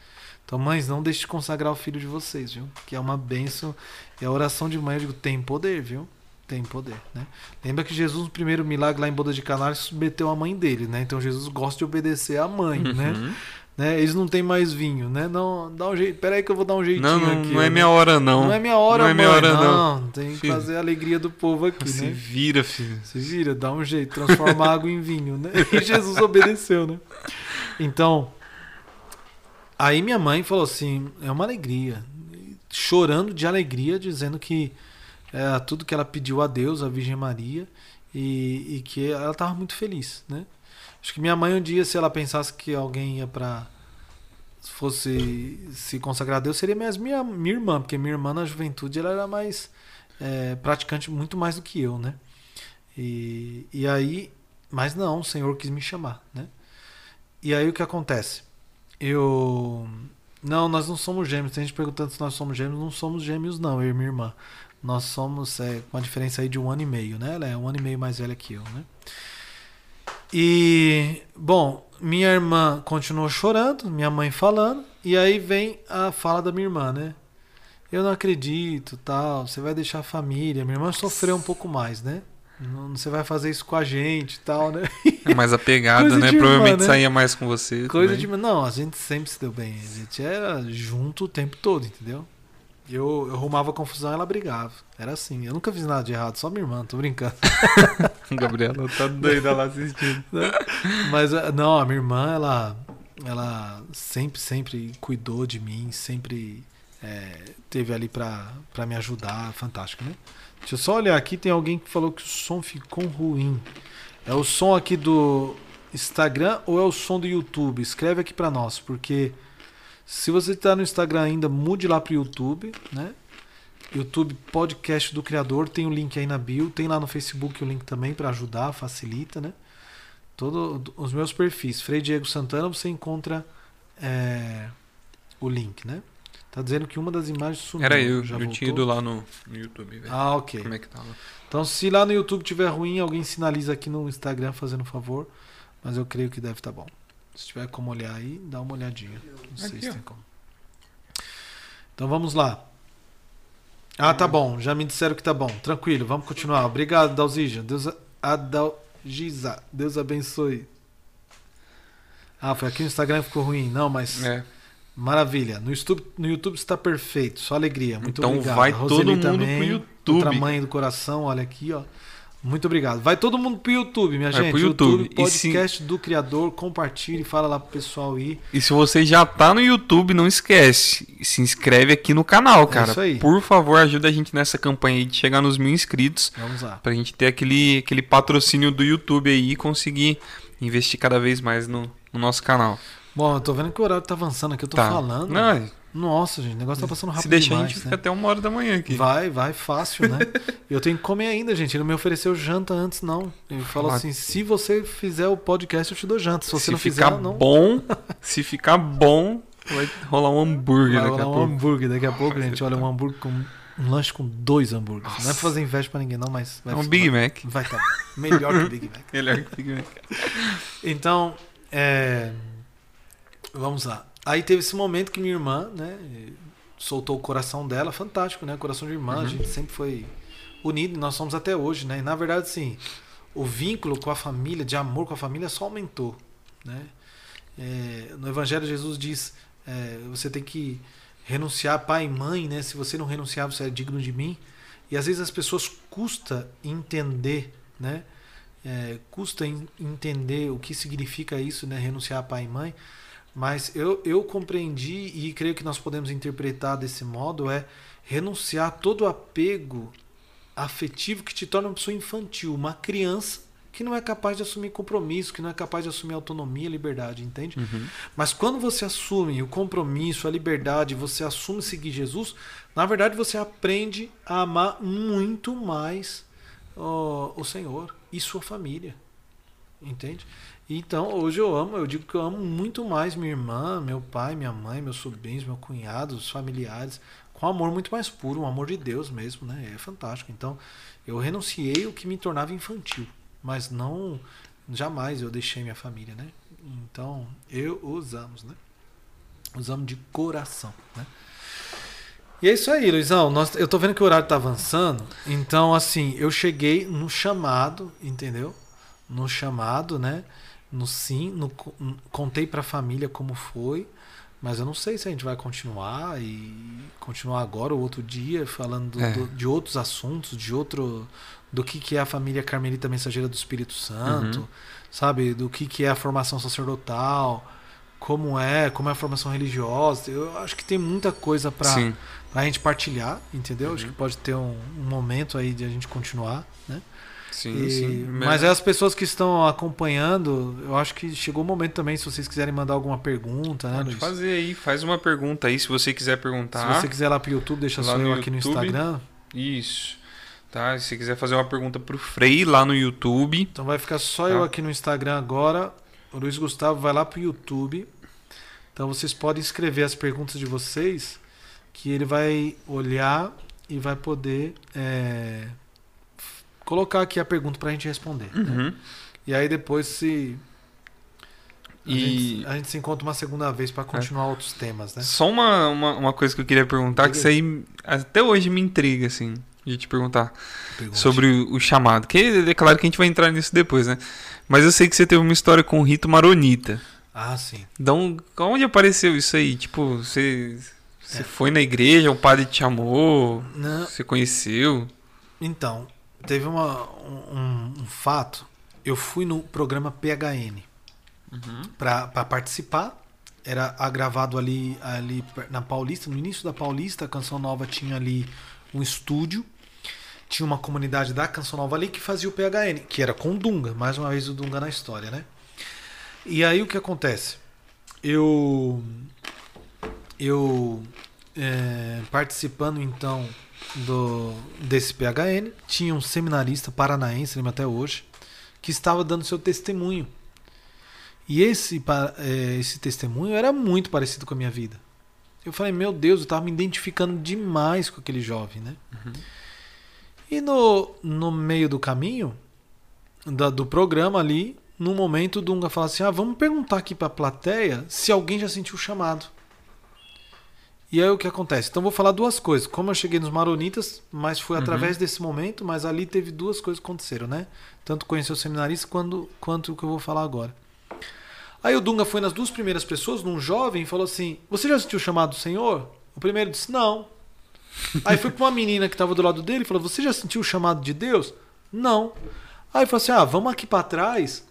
Então, mães, não deixe de consagrar o filho de vocês, viu? Que é uma bênção. E a oração de mãe, eu digo, tem poder, viu? Tem poder, né? Lembra que Jesus, no primeiro milagre lá em Boda de Canários, submeteu a mãe dele, né? Então, Jesus gosta de obedecer à mãe, né? uhum. né? Né? Eles não têm mais vinho, né? Não, dá um jeito. Pera aí que eu vou dar um jeitinho não, não, aqui. Não é né? minha hora, não. Não é minha hora, não. É minha mãe, hora, não. não. Tem que filho. fazer a alegria do povo aqui, Se né? vira, filho. Se vira, dá um jeito. Transforma água em vinho, né? E Jesus obedeceu, né? Então, Aí minha mãe falou assim: é uma alegria. Chorando de alegria, dizendo que é, tudo que ela pediu a Deus, a Virgem Maria, e, e que ela estava muito feliz, né? Acho que minha mãe um dia, se ela pensasse que alguém ia para fosse se consagrar a Deus, seria mesmo minha, minha irmã, porque minha irmã na juventude ela era mais é, praticante muito mais do que eu, né? E, e aí, mas não, o Senhor quis me chamar, né? E aí o que acontece? Eu. Não, nós não somos gêmeos. Tem gente perguntando se nós somos gêmeos. Não somos gêmeos, não, eu e minha irmã. Nós somos é, com uma diferença aí de um ano e meio, né? Ela é um ano e meio mais velha que eu, né? E, bom, minha irmã continuou chorando, minha mãe falando, e aí vem a fala da minha irmã, né? Eu não acredito, tal, você vai deixar a família. Minha irmã sofreu um pouco mais, né? Não, você vai fazer isso com a gente tal, né? É mais apegada, né? Provavelmente né? saía mais com você. Coisa também. de. Não, a gente sempre se deu bem. A gente era junto o tempo todo, entendeu? Eu, eu arrumava confusão ela brigava. Era assim. Eu nunca fiz nada de errado, só minha irmã, tô brincando. Gabriela tá doida lá assistindo. Mas, eh, não, a minha irmã, ela, ela sempre, sempre cuidou de mim, sempre é, teve ali pra, pra me ajudar. Fantástico, né? Deixa eu só olhar aqui, tem alguém que falou que o som ficou ruim. É o som aqui do Instagram ou é o som do YouTube? Escreve aqui para nós, porque se você está no Instagram ainda, mude lá para o YouTube, né? YouTube Podcast do Criador, tem o link aí na bio, tem lá no Facebook o link também para ajudar, facilita, né? Todos os meus perfis, Frei Diego Santana, você encontra é, o link, né? Tá dizendo que uma das imagens sumiu. Era eu, já eu voltou? tinha ido lá no, no YouTube. Véio. Ah, ok. Como é que tava? Então, se lá no YouTube tiver ruim, alguém sinaliza aqui no Instagram fazendo um favor. Mas eu creio que deve estar tá bom. Se tiver como olhar aí, dá uma olhadinha. Não sei aqui, se tem como. Então vamos lá. Ah, tá bom. Já me disseram que tá bom. Tranquilo, vamos continuar. Obrigado, Dalzija. Deus, Adalgisa. Deus abençoe. Ah, foi aqui no Instagram que ficou ruim. Não, mas. É. Maravilha. No YouTube, no YouTube está perfeito. Só alegria. Muito então obrigado. vai todo mundo também, pro YouTube. Outra mãe do coração, olha aqui, ó. Muito obrigado. Vai todo mundo pro YouTube, minha Vai gente. Pro YouTube. YouTube podcast se... do criador. Compartilhe, fala lá pro pessoal ir. E se você já tá no YouTube, não esquece. Se inscreve aqui no canal, cara. É isso aí. Por favor, ajuda a gente nessa campanha aí de chegar nos mil inscritos. Vamos lá. Pra gente ter aquele, aquele patrocínio do YouTube aí e conseguir investir cada vez mais no, no nosso canal. Bom, eu tô vendo que o horário tá avançando aqui, eu tô tá. falando. Não, nossa, gente, o negócio tá passando rápido Se deixar, demais, a gente né? fica até uma hora da manhã aqui. Vai, vai, fácil, né? eu tenho que comer ainda, gente. Ele não me ofereceu janta antes, não. Ele falou ah. assim: se você fizer o podcast, eu te dou janta. Se você se não fizer, não. bom, se ficar bom, vai rolar um hambúrguer vai daqui a pouco. um hambúrguer daqui a pouco, gente. Olha, um hambúrguer com um lanche com dois hambúrgueres. Nossa. Não é pra fazer inveja pra ninguém, não, mas. Vai, é um Big vai, Mac. Vai tá melhor que o Big Mac. melhor que o Big Mac. Então, é... vamos lá. Aí teve esse momento que minha irmã, né, soltou o coração dela, fantástico, né? Coração de irmã, uhum. a gente sempre foi unido, nós somos até hoje, né? E na verdade, sim, o vínculo com a família, de amor com a família, só aumentou, né? É, no Evangelho, Jesus diz: é, você tem que renunciar pai e mãe, né? Se você não renunciar, você é digno de mim. E às vezes as pessoas custa entender, né? É, custa entender o que significa isso, né? Renunciar a pai e mãe. Mas eu, eu compreendi e creio que nós podemos interpretar desse modo é renunciar a todo apego afetivo que te torna uma pessoa infantil, uma criança que não é capaz de assumir compromisso, que não é capaz de assumir autonomia, liberdade, entende? Uhum. Mas quando você assume o compromisso, a liberdade, você assume seguir Jesus, na verdade você aprende a amar muito mais oh, o Senhor e sua família, entende? Então, hoje eu amo, eu digo que eu amo muito mais minha irmã, meu pai, minha mãe, meus sobrinhos, meu cunhado, os familiares, com um amor muito mais puro, um amor de Deus mesmo, né? É fantástico. Então, eu renunciei o que me tornava infantil, mas não jamais eu deixei minha família, né? Então, eu os amo, né? Os amo de coração, né? E é isso aí, Luizão. Nós, eu tô vendo que o horário tá avançando. Então, assim, eu cheguei no chamado, entendeu? No chamado, né? No sim, no, contei para a família como foi, mas eu não sei se a gente vai continuar e continuar agora ou outro dia falando é. do, de outros assuntos, de outro do que, que é a família Carmelita Mensageira do Espírito Santo, uhum. sabe, do que, que é a formação sacerdotal, como é, como é a formação religiosa. Eu acho que tem muita coisa para a gente partilhar, entendeu? Uhum. Acho que pode ter um, um momento aí de a gente continuar, né? Sim, e, sim. Mas é as pessoas que estão acompanhando, eu acho que chegou o momento também, se vocês quiserem mandar alguma pergunta, né, Pode Luiz? fazer aí, faz uma pergunta aí, se você quiser perguntar. Se você quiser lá pro YouTube, deixa só eu aqui no Instagram. Isso. Tá? Se você quiser fazer uma pergunta pro Frei lá no YouTube. Então vai ficar só tá? eu aqui no Instagram agora. O Luiz Gustavo vai lá pro YouTube. Então vocês podem escrever as perguntas de vocês, que ele vai olhar e vai poder é, colocar aqui a pergunta para a gente responder. Né? Uhum. Né? E aí depois se a, e... gente, a gente se encontra uma segunda vez para continuar é. outros temas, né? Só uma, uma, uma, coisa que eu queria perguntar, que isso aí até hoje me intriga, assim, de te perguntar Pergunte. sobre o, o, chamado. Que é claro que a gente vai entrar nisso depois, né? Mas eu sei que você teve uma história com o rito maronita. Ah, sim. Então, onde apareceu isso aí? Tipo, você, você é. foi na igreja, o padre te chamou, Não. você conheceu? Então, teve uma, um, um, fato. Eu fui no programa PHN uhum. para participar. Era gravado ali, ali na Paulista, no início da Paulista, a Canção Nova tinha ali um estúdio. Tinha uma comunidade da Canção Nova ali que fazia o PHN, que era com o Dunga, mais uma vez o Dunga na história, né? E aí o que acontece? Eu. Eu. É, participando então do, desse PHN, tinha um seminarista paranaense, lembro até hoje, que estava dando seu testemunho. E esse, é, esse testemunho era muito parecido com a minha vida. Eu falei, meu Deus, eu estava me identificando demais com aquele jovem, né? Uhum. E no, no meio do caminho, da, do programa ali, no momento, o Dunga fala assim: ah, vamos perguntar aqui para a plateia se alguém já sentiu o chamado. E aí o que acontece? Então vou falar duas coisas. Como eu cheguei nos Maronitas, mas foi uhum. através desse momento, mas ali teve duas coisas que aconteceram, né? Tanto conhecer o seminarista quanto, quanto o que eu vou falar agora. Aí o Dunga foi nas duas primeiras pessoas, num jovem, e falou assim: Você já sentiu o chamado do Senhor? O primeiro disse: Não. Aí foi pra uma menina que estava do lado dele e falou: Você já sentiu o chamado de Deus? Não. Aí falou assim: Ah, vamos aqui para trás,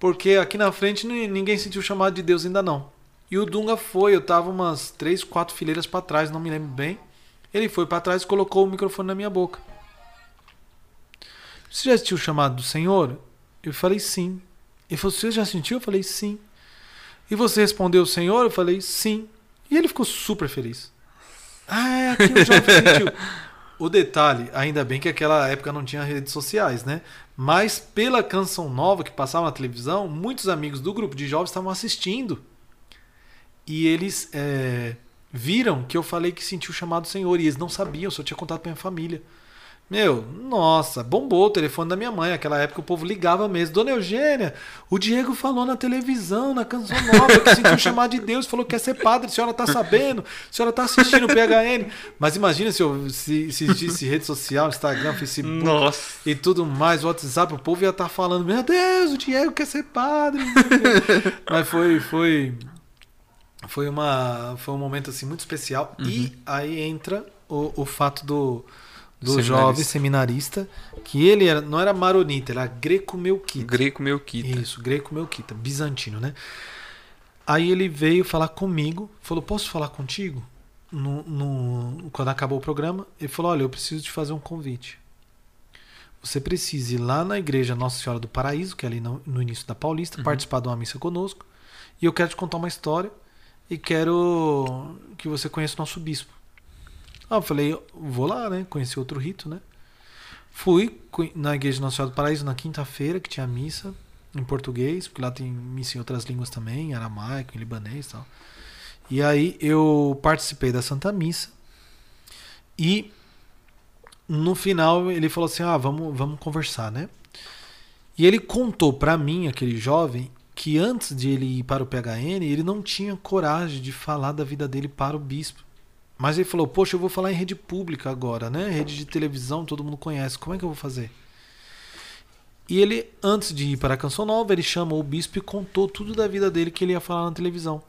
porque aqui na frente ninguém sentiu o chamado de Deus ainda não. E o Dunga foi, eu tava umas três, quatro fileiras para trás, não me lembro bem. Ele foi para trás e colocou o microfone na minha boca. Você já sentiu o chamado do Senhor? Eu falei sim. Ele falou: Você já sentiu? Eu falei sim. E você respondeu Senhor? Eu falei sim. E ele ficou super feliz. Ah, é aqui o jovem sentiu. O detalhe, ainda bem que aquela época não tinha redes sociais, né? Mas pela canção nova que passava na televisão, muitos amigos do grupo de jovens estavam assistindo. E eles é, viram que eu falei que sentiu o chamado do Senhor. E eles não sabiam, só tinha contado para minha família. Meu, nossa, bombou o telefone da minha mãe. Naquela época o povo ligava mesmo. Dona Eugênia, o Diego falou na televisão, na canção nova, que sentiu chamar de Deus, falou que quer ser padre. A senhora tá sabendo? A senhora tá assistindo o PHN. Mas imagina se, eu, se, se existisse rede social, Instagram, Facebook nossa. e tudo mais, WhatsApp, o povo ia estar tá falando: Meu Deus, o Diego quer ser padre. Mas foi, foi, foi, uma, foi um momento assim muito especial. Uhum. E aí entra o, o fato do do seminarista. jovem seminarista, que ele era, não era maronita, era greco-melquita. Greco-melquita. Isso, greco-melquita, bizantino, né? Aí ele veio falar comigo, falou: Posso falar contigo? No, no, quando acabou o programa, ele falou: Olha, eu preciso te fazer um convite. Você precisa ir lá na igreja Nossa Senhora do Paraíso, que é ali no, no início da Paulista, uhum. participar de uma missa conosco. E eu quero te contar uma história e quero que você conheça o nosso bispo. Ah, eu falei, vou lá, né? Conheci outro rito, né? Fui na Igreja Nossa Senhora do Paraíso na quinta-feira, que tinha missa em português, porque lá tem missa em outras línguas também, em aramaico, em libanês e tal. E aí eu participei da Santa Missa. E no final ele falou assim: "Ah, vamos, vamos conversar, né?" E ele contou para mim, aquele jovem, que antes de ele ir para o PHN, ele não tinha coragem de falar da vida dele para o bispo. Mas ele falou: Poxa, eu vou falar em rede pública agora, né? Rede de televisão, todo mundo conhece. Como é que eu vou fazer? E ele, antes de ir para a Canção Nova, ele chamou o bispo e contou tudo da vida dele que ele ia falar na televisão.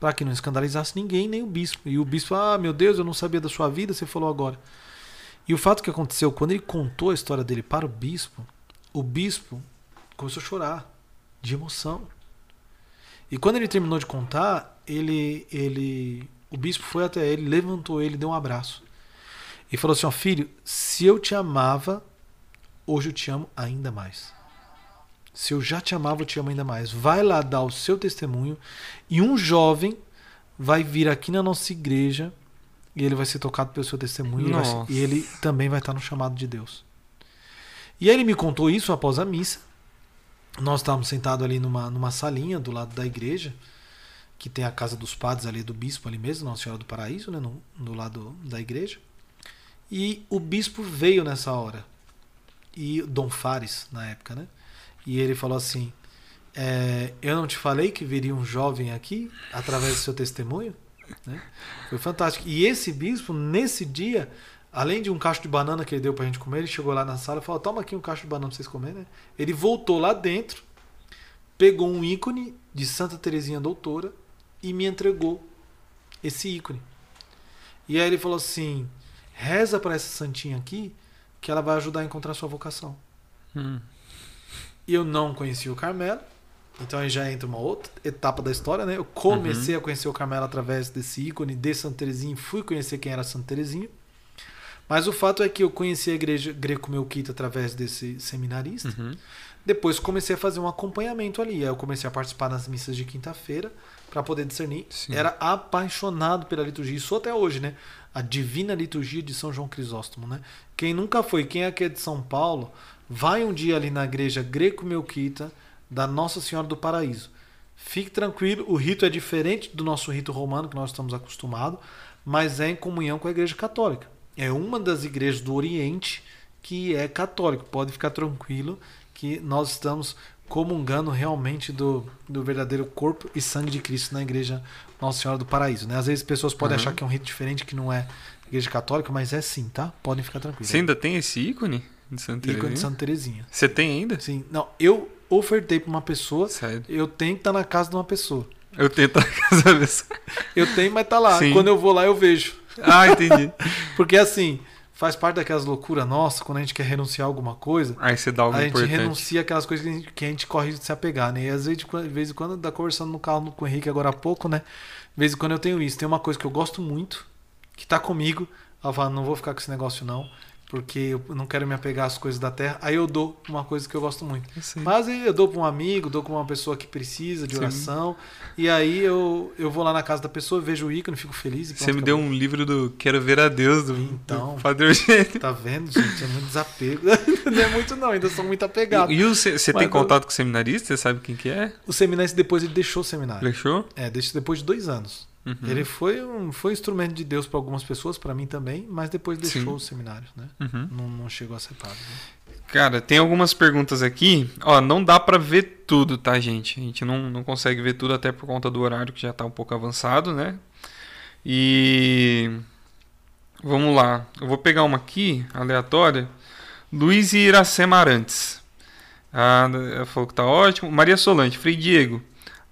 Para que não escandalizasse ninguém, nem o bispo. E o bispo, ah, meu Deus, eu não sabia da sua vida, você falou agora. E o fato que aconteceu, quando ele contou a história dele para o bispo, o bispo começou a chorar de emoção. E quando ele terminou de contar, ele, ele o bispo foi até ele, levantou ele, deu um abraço. E falou assim: ó, filho, se eu te amava, hoje eu te amo ainda mais. Se eu já te amava, eu te amo ainda mais. Vai lá dar o seu testemunho e um jovem vai vir aqui na nossa igreja e ele vai ser tocado pelo seu testemunho e, e ele também vai estar no chamado de Deus. E aí ele me contou isso após a missa. Nós estávamos sentados ali numa, numa salinha do lado da igreja que tem a casa dos padres ali do bispo ali mesmo, Nossa Senhora do Paraíso, né, no, no lado da igreja. E o bispo veio nessa hora. E Dom Fares, na época, né? E ele falou assim: é, Eu não te falei que viria um jovem aqui através do seu testemunho? Né? Foi fantástico. E esse bispo, nesse dia, além de um cacho de banana que ele deu pra gente comer, ele chegou lá na sala e falou: Toma aqui um cacho de banana pra vocês comerem. Né? Ele voltou lá dentro, pegou um ícone de Santa Teresinha Doutora e me entregou esse ícone. E aí ele falou assim: reza para essa santinha aqui que ela vai ajudar a encontrar a sua vocação. Hum. Eu não conhecia o Carmelo, então aí já entra uma outra etapa da história, né? Eu comecei uhum. a conhecer o Carmelo através desse ícone de Santa Teresinha, fui conhecer quem era Santa Teresinha. Mas o fato é que eu conheci a igreja greco-melquita através desse seminarista. Uhum. Depois comecei a fazer um acompanhamento ali. Aí eu comecei a participar das missas de quinta-feira para poder discernir. Sim. Era apaixonado pela liturgia, isso até hoje, né? A divina liturgia de São João Crisóstomo, né? Quem nunca foi, quem é aqui é de São Paulo, vai um dia ali na igreja greco-melquita da Nossa Senhora do Paraíso. Fique tranquilo, o rito é diferente do nosso rito romano que nós estamos acostumados, mas é em comunhão com a igreja católica. É uma das igrejas do Oriente que é católico. Pode ficar tranquilo que nós estamos comungando realmente do, do verdadeiro corpo e sangue de Cristo na igreja Nossa Senhora do Paraíso. Né? Às vezes pessoas podem uhum. achar que é um rito diferente, que não é igreja católica, mas é sim, tá? Podem ficar tranquilos. Você ainda tem esse ícone de Santa Terezinha? Ícone de Santa Terezinha. Você tem ainda? Sim. Não, eu ofertei para uma pessoa, Sério? eu tenho que estar tá na casa de uma pessoa. Eu tenho que estar tá na casa da pessoa. Eu tenho, mas tá lá. Sim. Quando eu vou lá, eu vejo. Ah, entendi. Porque assim, faz parte daquelas loucuras nossas, quando a gente quer renunciar a alguma coisa. Aí você dá algo A gente importante. renuncia aquelas coisas que a gente, que a gente corre de se apegar, né? E às vezes, de vez em quando, tá conversando no carro com o Henrique agora há pouco, né? De vez em quando eu tenho isso. Tem uma coisa que eu gosto muito, que tá comigo. Ela fala, não vou ficar com esse negócio não porque eu não quero me apegar às coisas da terra. Aí eu dou uma coisa que eu gosto muito. Eu Mas eu dou para um amigo, dou para uma pessoa que precisa de oração. Sim. E aí eu, eu vou lá na casa da pessoa, vejo o ícone, fico feliz. Você me deu um livro do Quero Ver a Deus, do, então, do Padre Eugênio. Tá vendo, gente? É muito desapego. não é muito não, ainda sou muito apegado. E, e você tem contato com o seminarista? Você sabe quem que é? O seminarista depois ele deixou o seminário. Deixou? É, depois de dois anos. Uhum. Ele foi um, foi instrumento de Deus para algumas pessoas, para mim também, mas depois deixou Sim. os seminários, né? Uhum. Não, não, chegou a ser padre. Né? Cara, tem algumas perguntas aqui. Ó, não dá para ver tudo, tá, gente? A gente não, não consegue ver tudo até por conta do horário que já tá um pouco avançado, né? E vamos lá. Eu vou pegar uma aqui, aleatória. Luiz Iracema Arantes. Ah, falou que tá ótimo. Maria Solante, Frei Diego.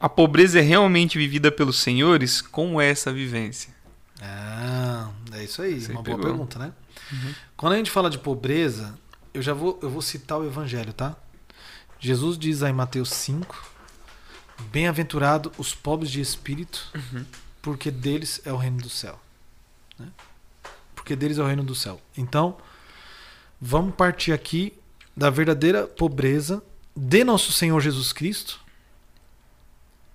A pobreza é realmente vivida pelos senhores? Como é essa vivência? Ah, é isso aí, Você uma pegou. boa pergunta, né? Uhum. Quando a gente fala de pobreza, eu já vou, eu vou citar o evangelho, tá? Jesus diz aí em Mateus 5: Bem-aventurado os pobres de espírito, uhum. porque deles é o reino do céu. Né? Porque deles é o reino do céu. Então, vamos partir aqui da verdadeira pobreza de nosso Senhor Jesus Cristo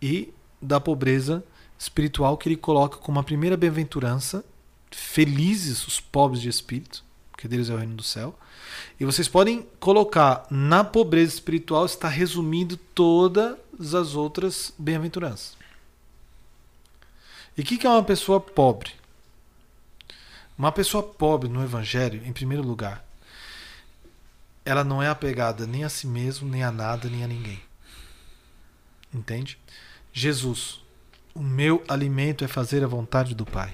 e da pobreza espiritual que ele coloca como a primeira bem-aventurança. Felizes os pobres de espírito, porque deles é o reino do céu. E vocês podem colocar na pobreza espiritual está resumindo todas as outras bem-aventuranças. E o que, que é uma pessoa pobre? Uma pessoa pobre no Evangelho, em primeiro lugar, ela não é apegada nem a si mesmo, nem a nada, nem a ninguém. Entende? Jesus, o meu alimento é fazer a vontade do Pai.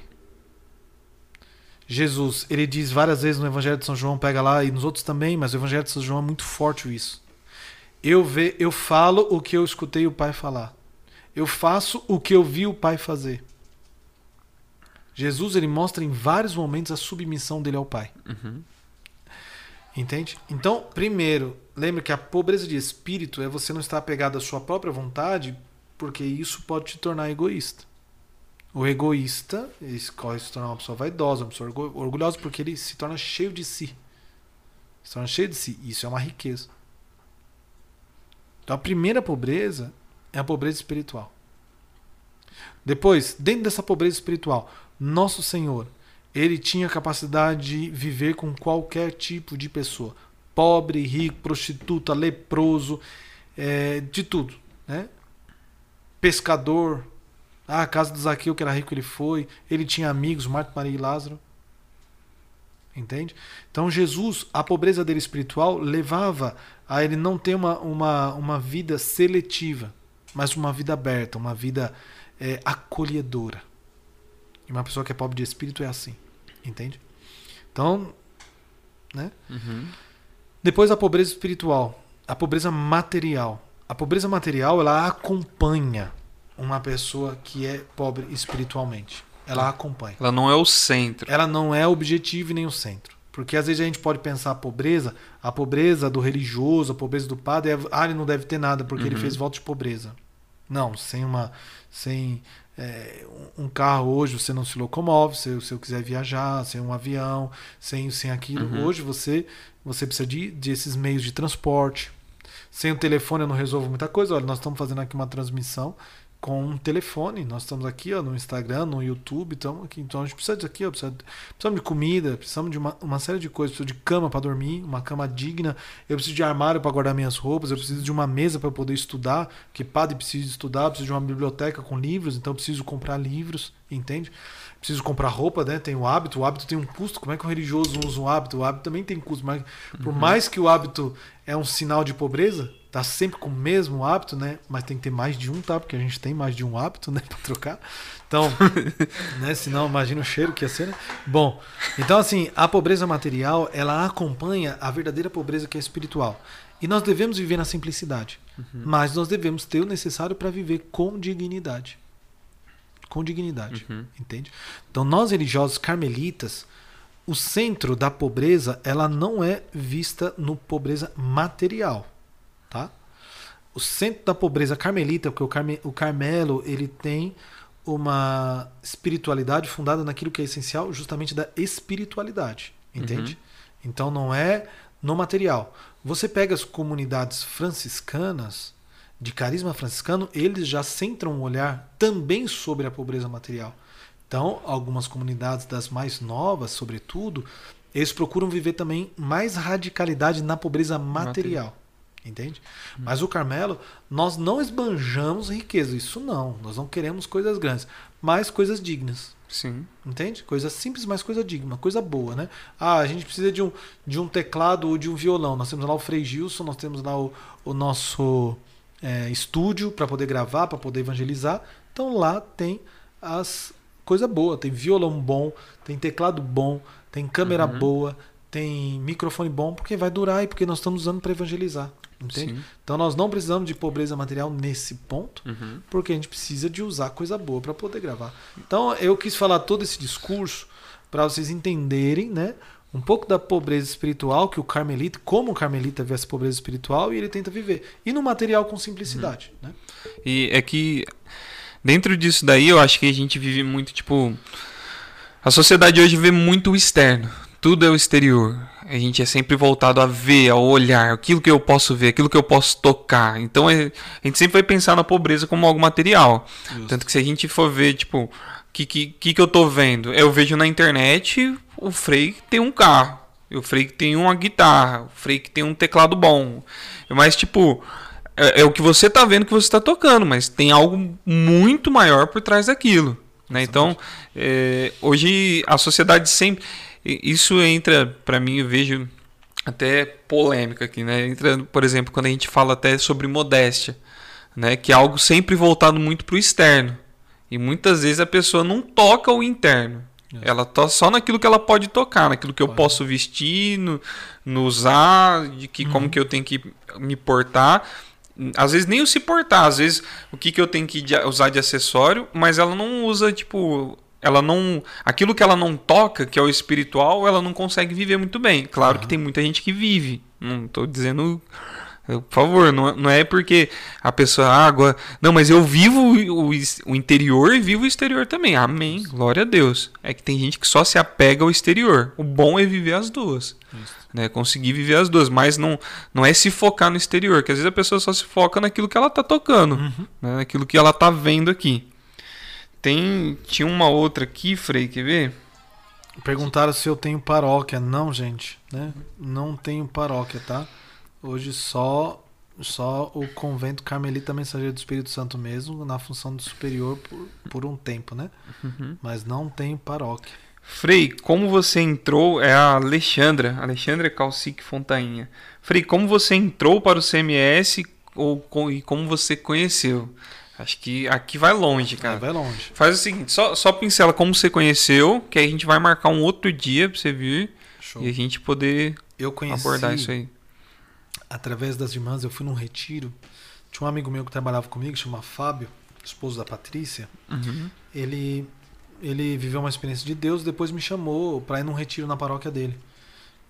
Jesus, ele diz várias vezes no Evangelho de São João, pega lá e nos outros também, mas o Evangelho de São João é muito forte isso. Eu ve, eu falo o que eu escutei o Pai falar. Eu faço o que eu vi o Pai fazer. Jesus ele mostra em vários momentos a submissão dele ao Pai. Uhum. Entende? Então, primeiro, lembre que a pobreza de espírito é você não estar apegado à sua própria vontade porque isso pode te tornar egoísta. O egoísta escolhe se tornar uma pessoa vaidosa, uma pessoa orgulhosa, porque ele se torna cheio de si. Se torna cheio de si. Isso é uma riqueza. Então a primeira pobreza é a pobreza espiritual. Depois, dentro dessa pobreza espiritual, nosso Senhor, ele tinha capacidade de viver com qualquer tipo de pessoa. Pobre, rico, prostituta, leproso, é, de tudo. Né? Pescador. Ah, a casa do Zaqueu, que era rico, ele foi. Ele tinha amigos, Marta, Maria e Lázaro. Entende? Então Jesus, a pobreza dele espiritual levava a ele não ter uma, uma, uma vida seletiva, mas uma vida aberta, uma vida é, acolhedora. E uma pessoa que é pobre de espírito é assim. Entende? Então, né? Uhum. Depois a pobreza espiritual, a pobreza material a pobreza material ela acompanha uma pessoa que é pobre espiritualmente. Ela acompanha. Ela não é o centro. Ela não é o objetivo e nem o centro. Porque às vezes a gente pode pensar a pobreza, a pobreza do religioso, a pobreza do padre, é, ah, ele não deve ter nada porque uhum. ele fez voto de pobreza. Não, sem uma. Sem é, um carro hoje você não se locomove, se, se eu quiser viajar, sem um avião, sem, sem aquilo. Uhum. Hoje você, você precisa de, de esses meios de transporte. Sem o telefone eu não resolvo muita coisa. Olha, nós estamos fazendo aqui uma transmissão com um telefone. Nós estamos aqui ó, no Instagram, no YouTube, estamos aqui. Então a gente precisa disso aqui, ó, precisa, precisamos de comida, precisamos de uma, uma série de coisas. Preciso de cama para dormir, uma cama digna. Eu preciso de armário para guardar minhas roupas. Eu preciso de uma mesa para poder estudar, porque padre precisa estudar. Eu preciso de uma biblioteca com livros, então preciso comprar livros, entende? Preciso comprar roupa, né? Tem o hábito, o hábito tem um custo. Como é que o religioso usa um hábito? O hábito também tem custo, mas por uhum. mais que o hábito é um sinal de pobreza, tá sempre com o mesmo hábito, né? Mas tem que ter mais de um, tá? Porque a gente tem mais de um hábito, né, para trocar. Então, né, senão imagina o cheiro que ia ser, né? Bom, então assim, a pobreza material, ela acompanha a verdadeira pobreza que é espiritual. E nós devemos viver na simplicidade. Uhum. Mas nós devemos ter o necessário para viver com dignidade. Com dignidade. Uhum. Entende? Então, nós religiosos carmelitas, o centro da pobreza, ela não é vista no pobreza material. Tá? O centro da pobreza carmelita, porque o, Carme, o Carmelo, ele tem uma espiritualidade fundada naquilo que é essencial, justamente da espiritualidade. Entende? Uhum. Então, não é no material. Você pega as comunidades franciscanas, de carisma franciscano, eles já centram um olhar também sobre a pobreza material. Então, algumas comunidades das mais novas, sobretudo, eles procuram viver também mais radicalidade na pobreza material. material. Entende? Hum. Mas o Carmelo, nós não esbanjamos riqueza. Isso não. Nós não queremos coisas grandes, mas coisas dignas. Sim. Entende? Coisa simples, mas coisa digna, coisa boa, né? Ah, a gente precisa de um, de um teclado ou de um violão. Nós temos lá o Frei Gilson, nós temos lá o, o nosso é, estúdio para poder gravar, para poder evangelizar. Então lá tem as coisa boa, tem violão bom, tem teclado bom, tem câmera uhum. boa, tem microfone bom, porque vai durar e porque nós estamos usando para evangelizar. Entende? Sim. Então nós não precisamos de pobreza material nesse ponto, uhum. porque a gente precisa de usar coisa boa para poder gravar. Então eu quis falar todo esse discurso para vocês entenderem, né? Um pouco da pobreza espiritual que o carmelita, como o carmelita vê essa pobreza espiritual e ele tenta viver. E no material com simplicidade, uhum. né? E é que dentro disso daí eu acho que a gente vive muito tipo a sociedade hoje vê muito o externo, tudo é o exterior. A gente é sempre voltado a ver, a olhar, aquilo que eu posso ver, aquilo que eu posso tocar. Então é, a gente sempre vai pensar na pobreza como algo material. Justo. Tanto que se a gente for ver, tipo, o que, que, que eu tô vendo? Eu vejo na internet o Frei tem um carro, o Frei tem uma guitarra, o Frei tem um teclado bom. Mas, tipo, é, é o que você tá vendo que você está tocando, mas tem algo muito maior por trás daquilo. Né? Então, é, hoje a sociedade sempre isso entra, para mim, eu vejo até polêmica aqui, né? Entra, por exemplo, quando a gente fala até sobre modéstia, né? Que é algo sempre voltado muito para o externo. E muitas vezes a pessoa não toca o interno. Ela toca só naquilo que ela pode tocar, naquilo que eu posso vestir, no, no usar, de que uhum. como que eu tenho que me portar. Às vezes nem o se portar, às vezes o que, que eu tenho que usar de acessório, mas ela não usa, tipo, ela não. Aquilo que ela não toca, que é o espiritual, ela não consegue viver muito bem. Claro uhum. que tem muita gente que vive. Não estou dizendo. Por favor, não, não é porque a pessoa água. Não, mas eu vivo o, o interior e vivo o exterior também. Amém. Glória a Deus. É que tem gente que só se apega ao exterior. O bom é viver as duas. Né? Conseguir viver as duas. Mas não, não é se focar no exterior. Que às vezes a pessoa só se foca naquilo que ela está tocando. Uhum. Né? Naquilo que ela está vendo aqui. Tem. Tinha uma outra aqui, Frei, quer ver? Perguntaram se eu tenho paróquia. Não, gente. Né? Não tenho paróquia, tá? Hoje só só o convento Carmelita Mensageiro do Espírito Santo mesmo, na função de superior por, por um tempo, né? Uhum. Mas não tenho paróquia. Frei, como você entrou? É a Alexandra, Alexandra Calcique Fontainha. Frei, como você entrou para o CMS ou, e como você conheceu? Acho que aqui vai longe, cara. vai longe. Faz o seguinte, só, só pincela como você conheceu, que aí a gente vai marcar um outro dia pra você vir Show. e a gente poder eu conheci, abordar isso aí. Através das irmãs, eu fui num retiro. Tinha um amigo meu que trabalhava comigo, chama Fábio, esposo da Patrícia. Uhum. Ele, ele viveu uma experiência de Deus, depois me chamou para ir num retiro na paróquia dele.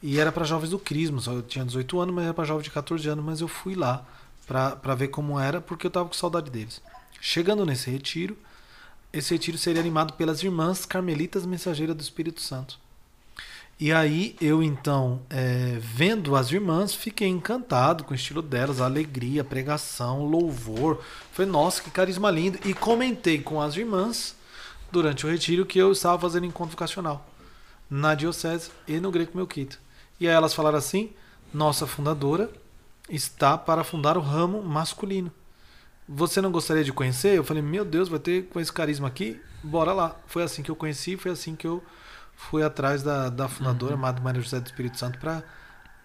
E era para jovens do Crisma, eu tinha 18 anos, mas era para jovens de 14 anos, mas eu fui lá para ver como era, porque eu tava com saudade deles. Chegando nesse retiro, esse retiro seria animado pelas irmãs carmelitas mensageiras do Espírito Santo. E aí eu então, é, vendo as irmãs, fiquei encantado com o estilo delas, a alegria, a pregação, o louvor. Foi nossa, que carisma lindo. E comentei com as irmãs durante o retiro que eu estava fazendo encontro vocacional na diocese e no Greco Melquita. E aí elas falaram assim: nossa fundadora está para fundar o ramo masculino. Você não gostaria de conhecer? Eu falei, meu Deus, vai ter com esse carisma aqui? Bora lá. Foi assim que eu conheci, foi assim que eu fui atrás da, da fundadora, uhum. Maria José do Espírito Santo, para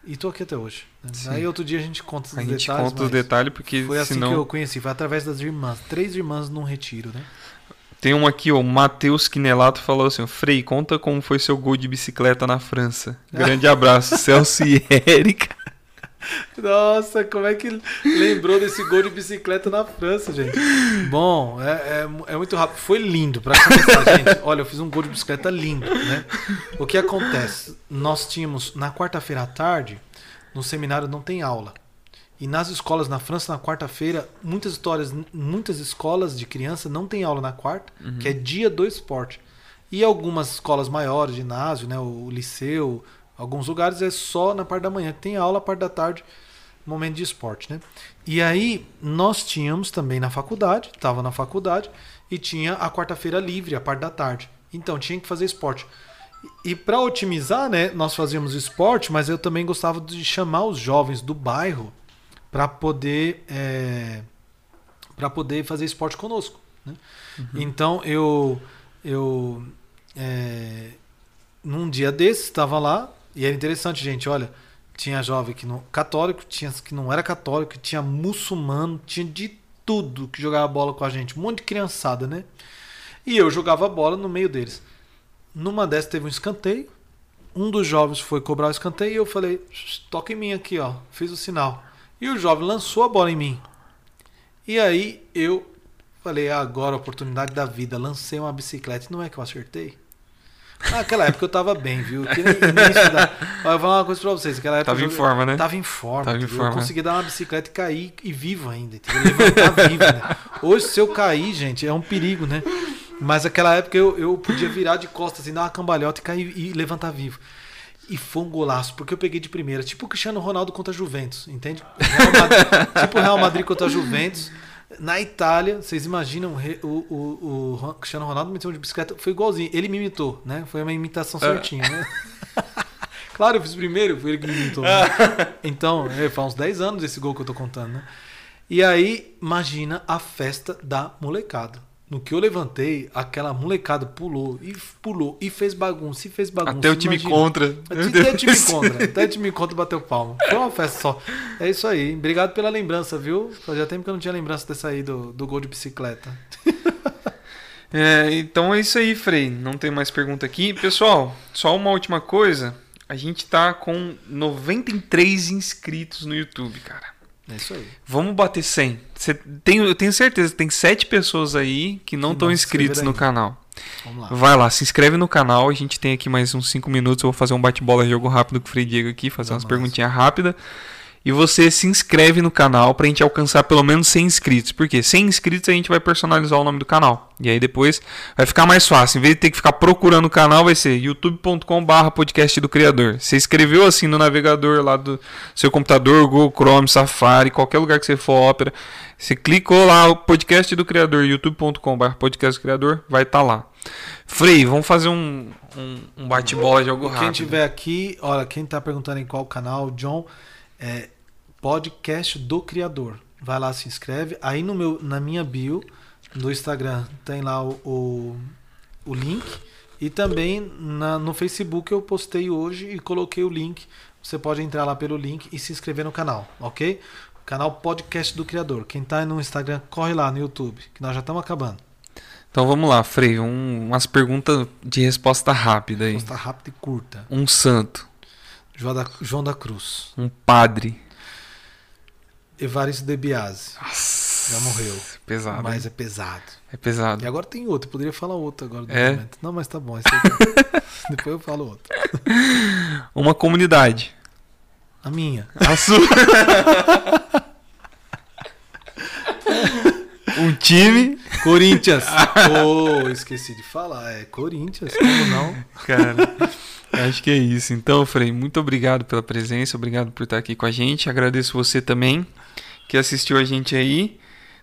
e tô aqui até hoje. Né? Aí outro dia a gente conta os a detalhes. A gente conta os detalhes porque foi assim senão... que eu conheci. Foi através das irmãs, três irmãs num retiro, né? Tem um aqui, o Matheus Quinelato falou assim: Frei, conta como foi seu gol de bicicleta na França. Grande abraço, Celso e Érica. Nossa, como é que lembrou desse gol de bicicleta na França, gente? Bom, é, é, é muito rápido. Foi lindo, pra começar, gente. Olha, eu fiz um gol de bicicleta lindo, né? O que acontece? Nós tínhamos, na quarta-feira à tarde, no seminário não tem aula. E nas escolas na França, na quarta-feira, muitas histórias, muitas escolas de criança não tem aula na quarta, uhum. que é dia do esporte. E algumas escolas maiores, ginásio, né, o liceu, alguns lugares é só na parte da manhã, tem aula, a parte da tarde, momento de esporte, né? E aí nós tínhamos também na faculdade, estava na faculdade e tinha a quarta-feira livre, a parte da tarde. Então tinha que fazer esporte. E para otimizar, né, nós fazíamos esporte, mas eu também gostava de chamar os jovens do bairro para poder é, para poder fazer esporte conosco. Né? Uhum. Então eu eu é, num dia desses estava lá e era interessante, gente. Olha, tinha jovem que não católico, tinha que não era católico, tinha muçulmano, tinha de tudo que jogava bola com a gente, um monte de criançada, né? E eu jogava bola no meio deles. Numa dessas teve um escanteio. Um dos jovens foi cobrar o escanteio e eu falei: toca em mim aqui, ó. Fiz o sinal. E o jovem lançou a bola em mim. E aí eu falei, ah, agora a oportunidade da vida. Lancei uma bicicleta. E não é que eu acertei? Naquela época eu tava bem, viu? Que nem. Eu vou falar uma coisa pra vocês. Naquela época tava em forma, né? Tava em forma. Tava em forma. Eu consegui dar uma bicicleta e cair e vivo ainda. Entendeu? Levantar vivo, né? Hoje, se eu cair, gente, é um perigo, né? Mas naquela época eu, eu podia virar de costas, assim, dar uma cambalhota e cair e levantar vivo. E foi um golaço, porque eu peguei de primeira. Tipo o Cristiano Ronaldo contra a Juventus, entende? Real Madrid, tipo o Real Madrid contra a Juventus. Na Itália, vocês imaginam, o, o, o Cristiano Ronaldo meteu de bicicleta, foi igualzinho. Ele me imitou, né? Foi uma imitação é. certinha, né? claro, eu fiz primeiro, foi ele que me imitou. Né? Então, é, faz uns 10 anos esse gol que eu tô contando, né? E aí, imagina a festa da molecada. No que eu levantei, aquela molecada pulou e pulou e fez bagunça e fez bagunça. Até o time imagina. contra. Até o time contra. Até o time contra bateu palma. Foi uma festa só. É isso aí. Obrigado pela lembrança, viu? Fazia tempo que eu não tinha lembrança dessa aí do, do gol de bicicleta. É, então é isso aí, Frei. Não tem mais pergunta aqui. Pessoal, só uma última coisa. A gente tá com 93 inscritos no YouTube, cara. É isso aí. Vamos bater 100. Você tem, eu tenho certeza que tem 7 pessoas aí que não estão inscritos no canal. Vamos lá. Vai lá, se inscreve no canal. A gente tem aqui mais uns 5 minutos. Eu vou fazer um bate-bola jogo rápido com o Frei Diego aqui, fazer Vamos umas perguntinhas rápidas e você se inscreve no canal para a gente alcançar pelo menos 100 inscritos. Porque 100 inscritos a gente vai personalizar o nome do canal. E aí depois vai ficar mais fácil. Em vez de ter que ficar procurando o canal, vai ser youtube.com/barra podcast do criador. Você escreveu assim no navegador lá do seu computador, Google Chrome, Safari, qualquer lugar que você for, Opera. Você clicou lá o podcast do criador, youtube.com/barra podcast do criador, vai estar tá lá. Frei, vamos fazer um, um, um bate-bola de algo rápido. Quem tiver aqui, olha, quem está perguntando em qual canal, John é podcast do criador. Vai lá, se inscreve. Aí no meu, na minha bio do Instagram tem lá o, o, o link. E também na, no Facebook eu postei hoje e coloquei o link. Você pode entrar lá pelo link e se inscrever no canal, ok? Canal Podcast do Criador. Quem tá no Instagram, corre lá no YouTube, que nós já estamos acabando. Então vamos lá, Frei. Um, umas perguntas de resposta rápida aí. Resposta rápida e curta. Um santo. João da, João da Cruz. Um padre. Evaristo De Biase. Já morreu. Pesado. Mas é pesado. É pesado. E agora tem outro. Eu poderia falar outro agora. É? Momento. Não, mas tá bom. Tá... Depois eu falo outro. Uma comunidade. A minha. A sua. um time. Corinthians. oh, esqueci de falar. É Corinthians. Como não? Cara. Acho que é isso. Então, Frei, muito obrigado pela presença, obrigado por estar aqui com a gente. Agradeço você também que assistiu a gente aí.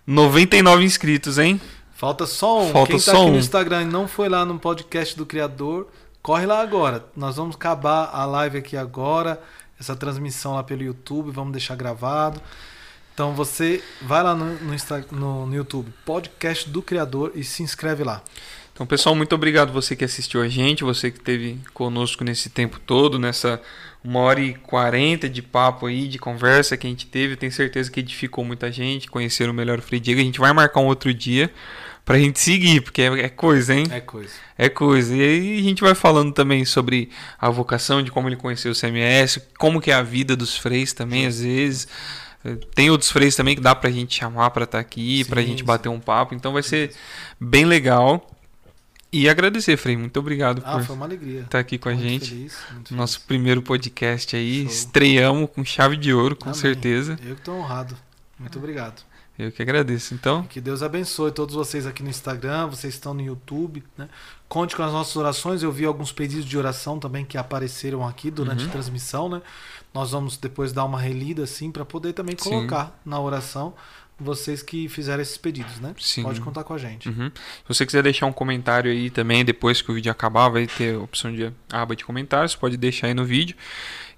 99 inscritos, hein? Falta só um. Falta Quem tá só aqui um. no Instagram e não foi lá no podcast do Criador, corre lá agora. Nós vamos acabar a live aqui agora, essa transmissão lá pelo YouTube, vamos deixar gravado. Então você vai lá no, no, no, no YouTube, podcast do Criador, e se inscreve lá. Então, pessoal, muito obrigado você que assistiu a gente, você que esteve conosco nesse tempo todo, nessa uma hora e quarenta de papo aí, de conversa que a gente teve. tenho certeza que edificou muita gente, conheceram melhor o Frei Diego. A gente vai marcar um outro dia pra gente seguir, porque é, é, coisa, hein? É coisa. É coisa. E aí a gente vai falando também sobre a vocação, de como ele conheceu o CMS, como que é a vida dos freis também, às vezes. Tem outros freis também que dá pra gente chamar pra estar tá aqui, sim, pra gente sim. bater um papo. Então vai ser bem legal. E agradecer, Frei. Muito obrigado ah, por foi uma alegria. estar aqui com muito a gente. Feliz, Nosso feliz. primeiro podcast aí. Show. Estreamos com chave de ouro, com Amém. certeza. Eu que estou honrado. Muito obrigado. Eu que agradeço, então. Que Deus abençoe todos vocês aqui no Instagram, vocês estão no YouTube. Né? Conte com as nossas orações. Eu vi alguns pedidos de oração também que apareceram aqui durante uhum. a transmissão. Né? Nós vamos depois dar uma relida assim para poder também colocar Sim. na oração vocês que fizeram esses pedidos, né? Sim. Pode contar com a gente. Uhum. Se você quiser deixar um comentário aí também, depois que o vídeo acabar, vai ter a opção de aba de comentários, pode deixar aí no vídeo.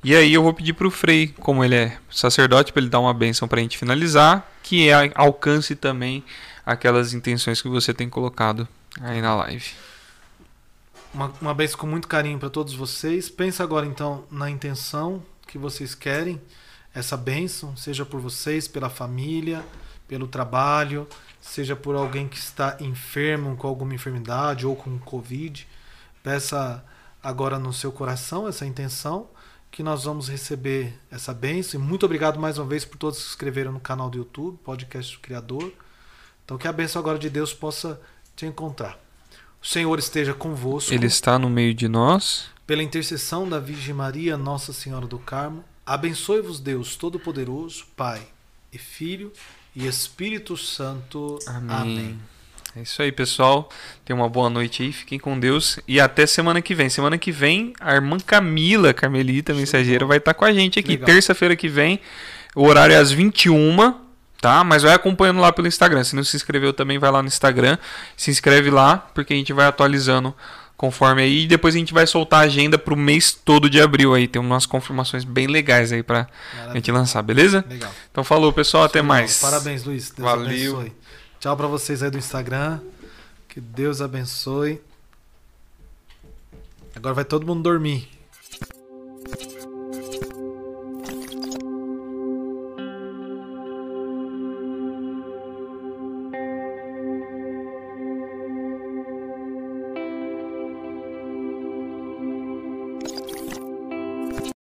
E aí eu vou pedir para o Frei, como ele é sacerdote, para ele dar uma bênção para a gente finalizar, que é, alcance também aquelas intenções que você tem colocado aí na live. Uma, uma bênção com muito carinho para todos vocês. Pensa agora então na intenção que vocês querem essa bênção, seja por vocês, pela família, pelo trabalho, seja por alguém que está enfermo com alguma enfermidade ou com Covid. Peça agora no seu coração essa intenção que nós vamos receber essa bênção. E muito obrigado mais uma vez por todos que se inscreveram no canal do YouTube, Podcast do Criador. Então que a bênção agora de Deus possa te encontrar. O Senhor esteja convosco. Ele está no meio de nós. Pela intercessão da Virgem Maria, Nossa Senhora do Carmo, abençoe-vos Deus Todo-Poderoso, Pai e Filho e Espírito Santo. Amém. Amém. É isso aí, pessoal. Tenham uma boa noite aí. Fiquem com Deus. E até semana que vem. Semana que vem, a irmã Camila, Carmelita, mensageira, vai estar com a gente aqui. Terça-feira que vem. O horário é às 21 tá? Mas vai acompanhando lá pelo Instagram. Se não se inscreveu também, vai lá no Instagram. Se inscreve lá, porque a gente vai atualizando conforme aí. E depois a gente vai soltar a agenda pro mês todo de abril aí. Tem umas confirmações bem legais aí pra Maravilha. gente lançar, beleza? Legal. Então falou, pessoal. Até mais. Parabéns, Luiz. Deus Valeu. Abençoe. Tchau para vocês aí do Instagram. Que Deus abençoe. Agora vai todo mundo dormir.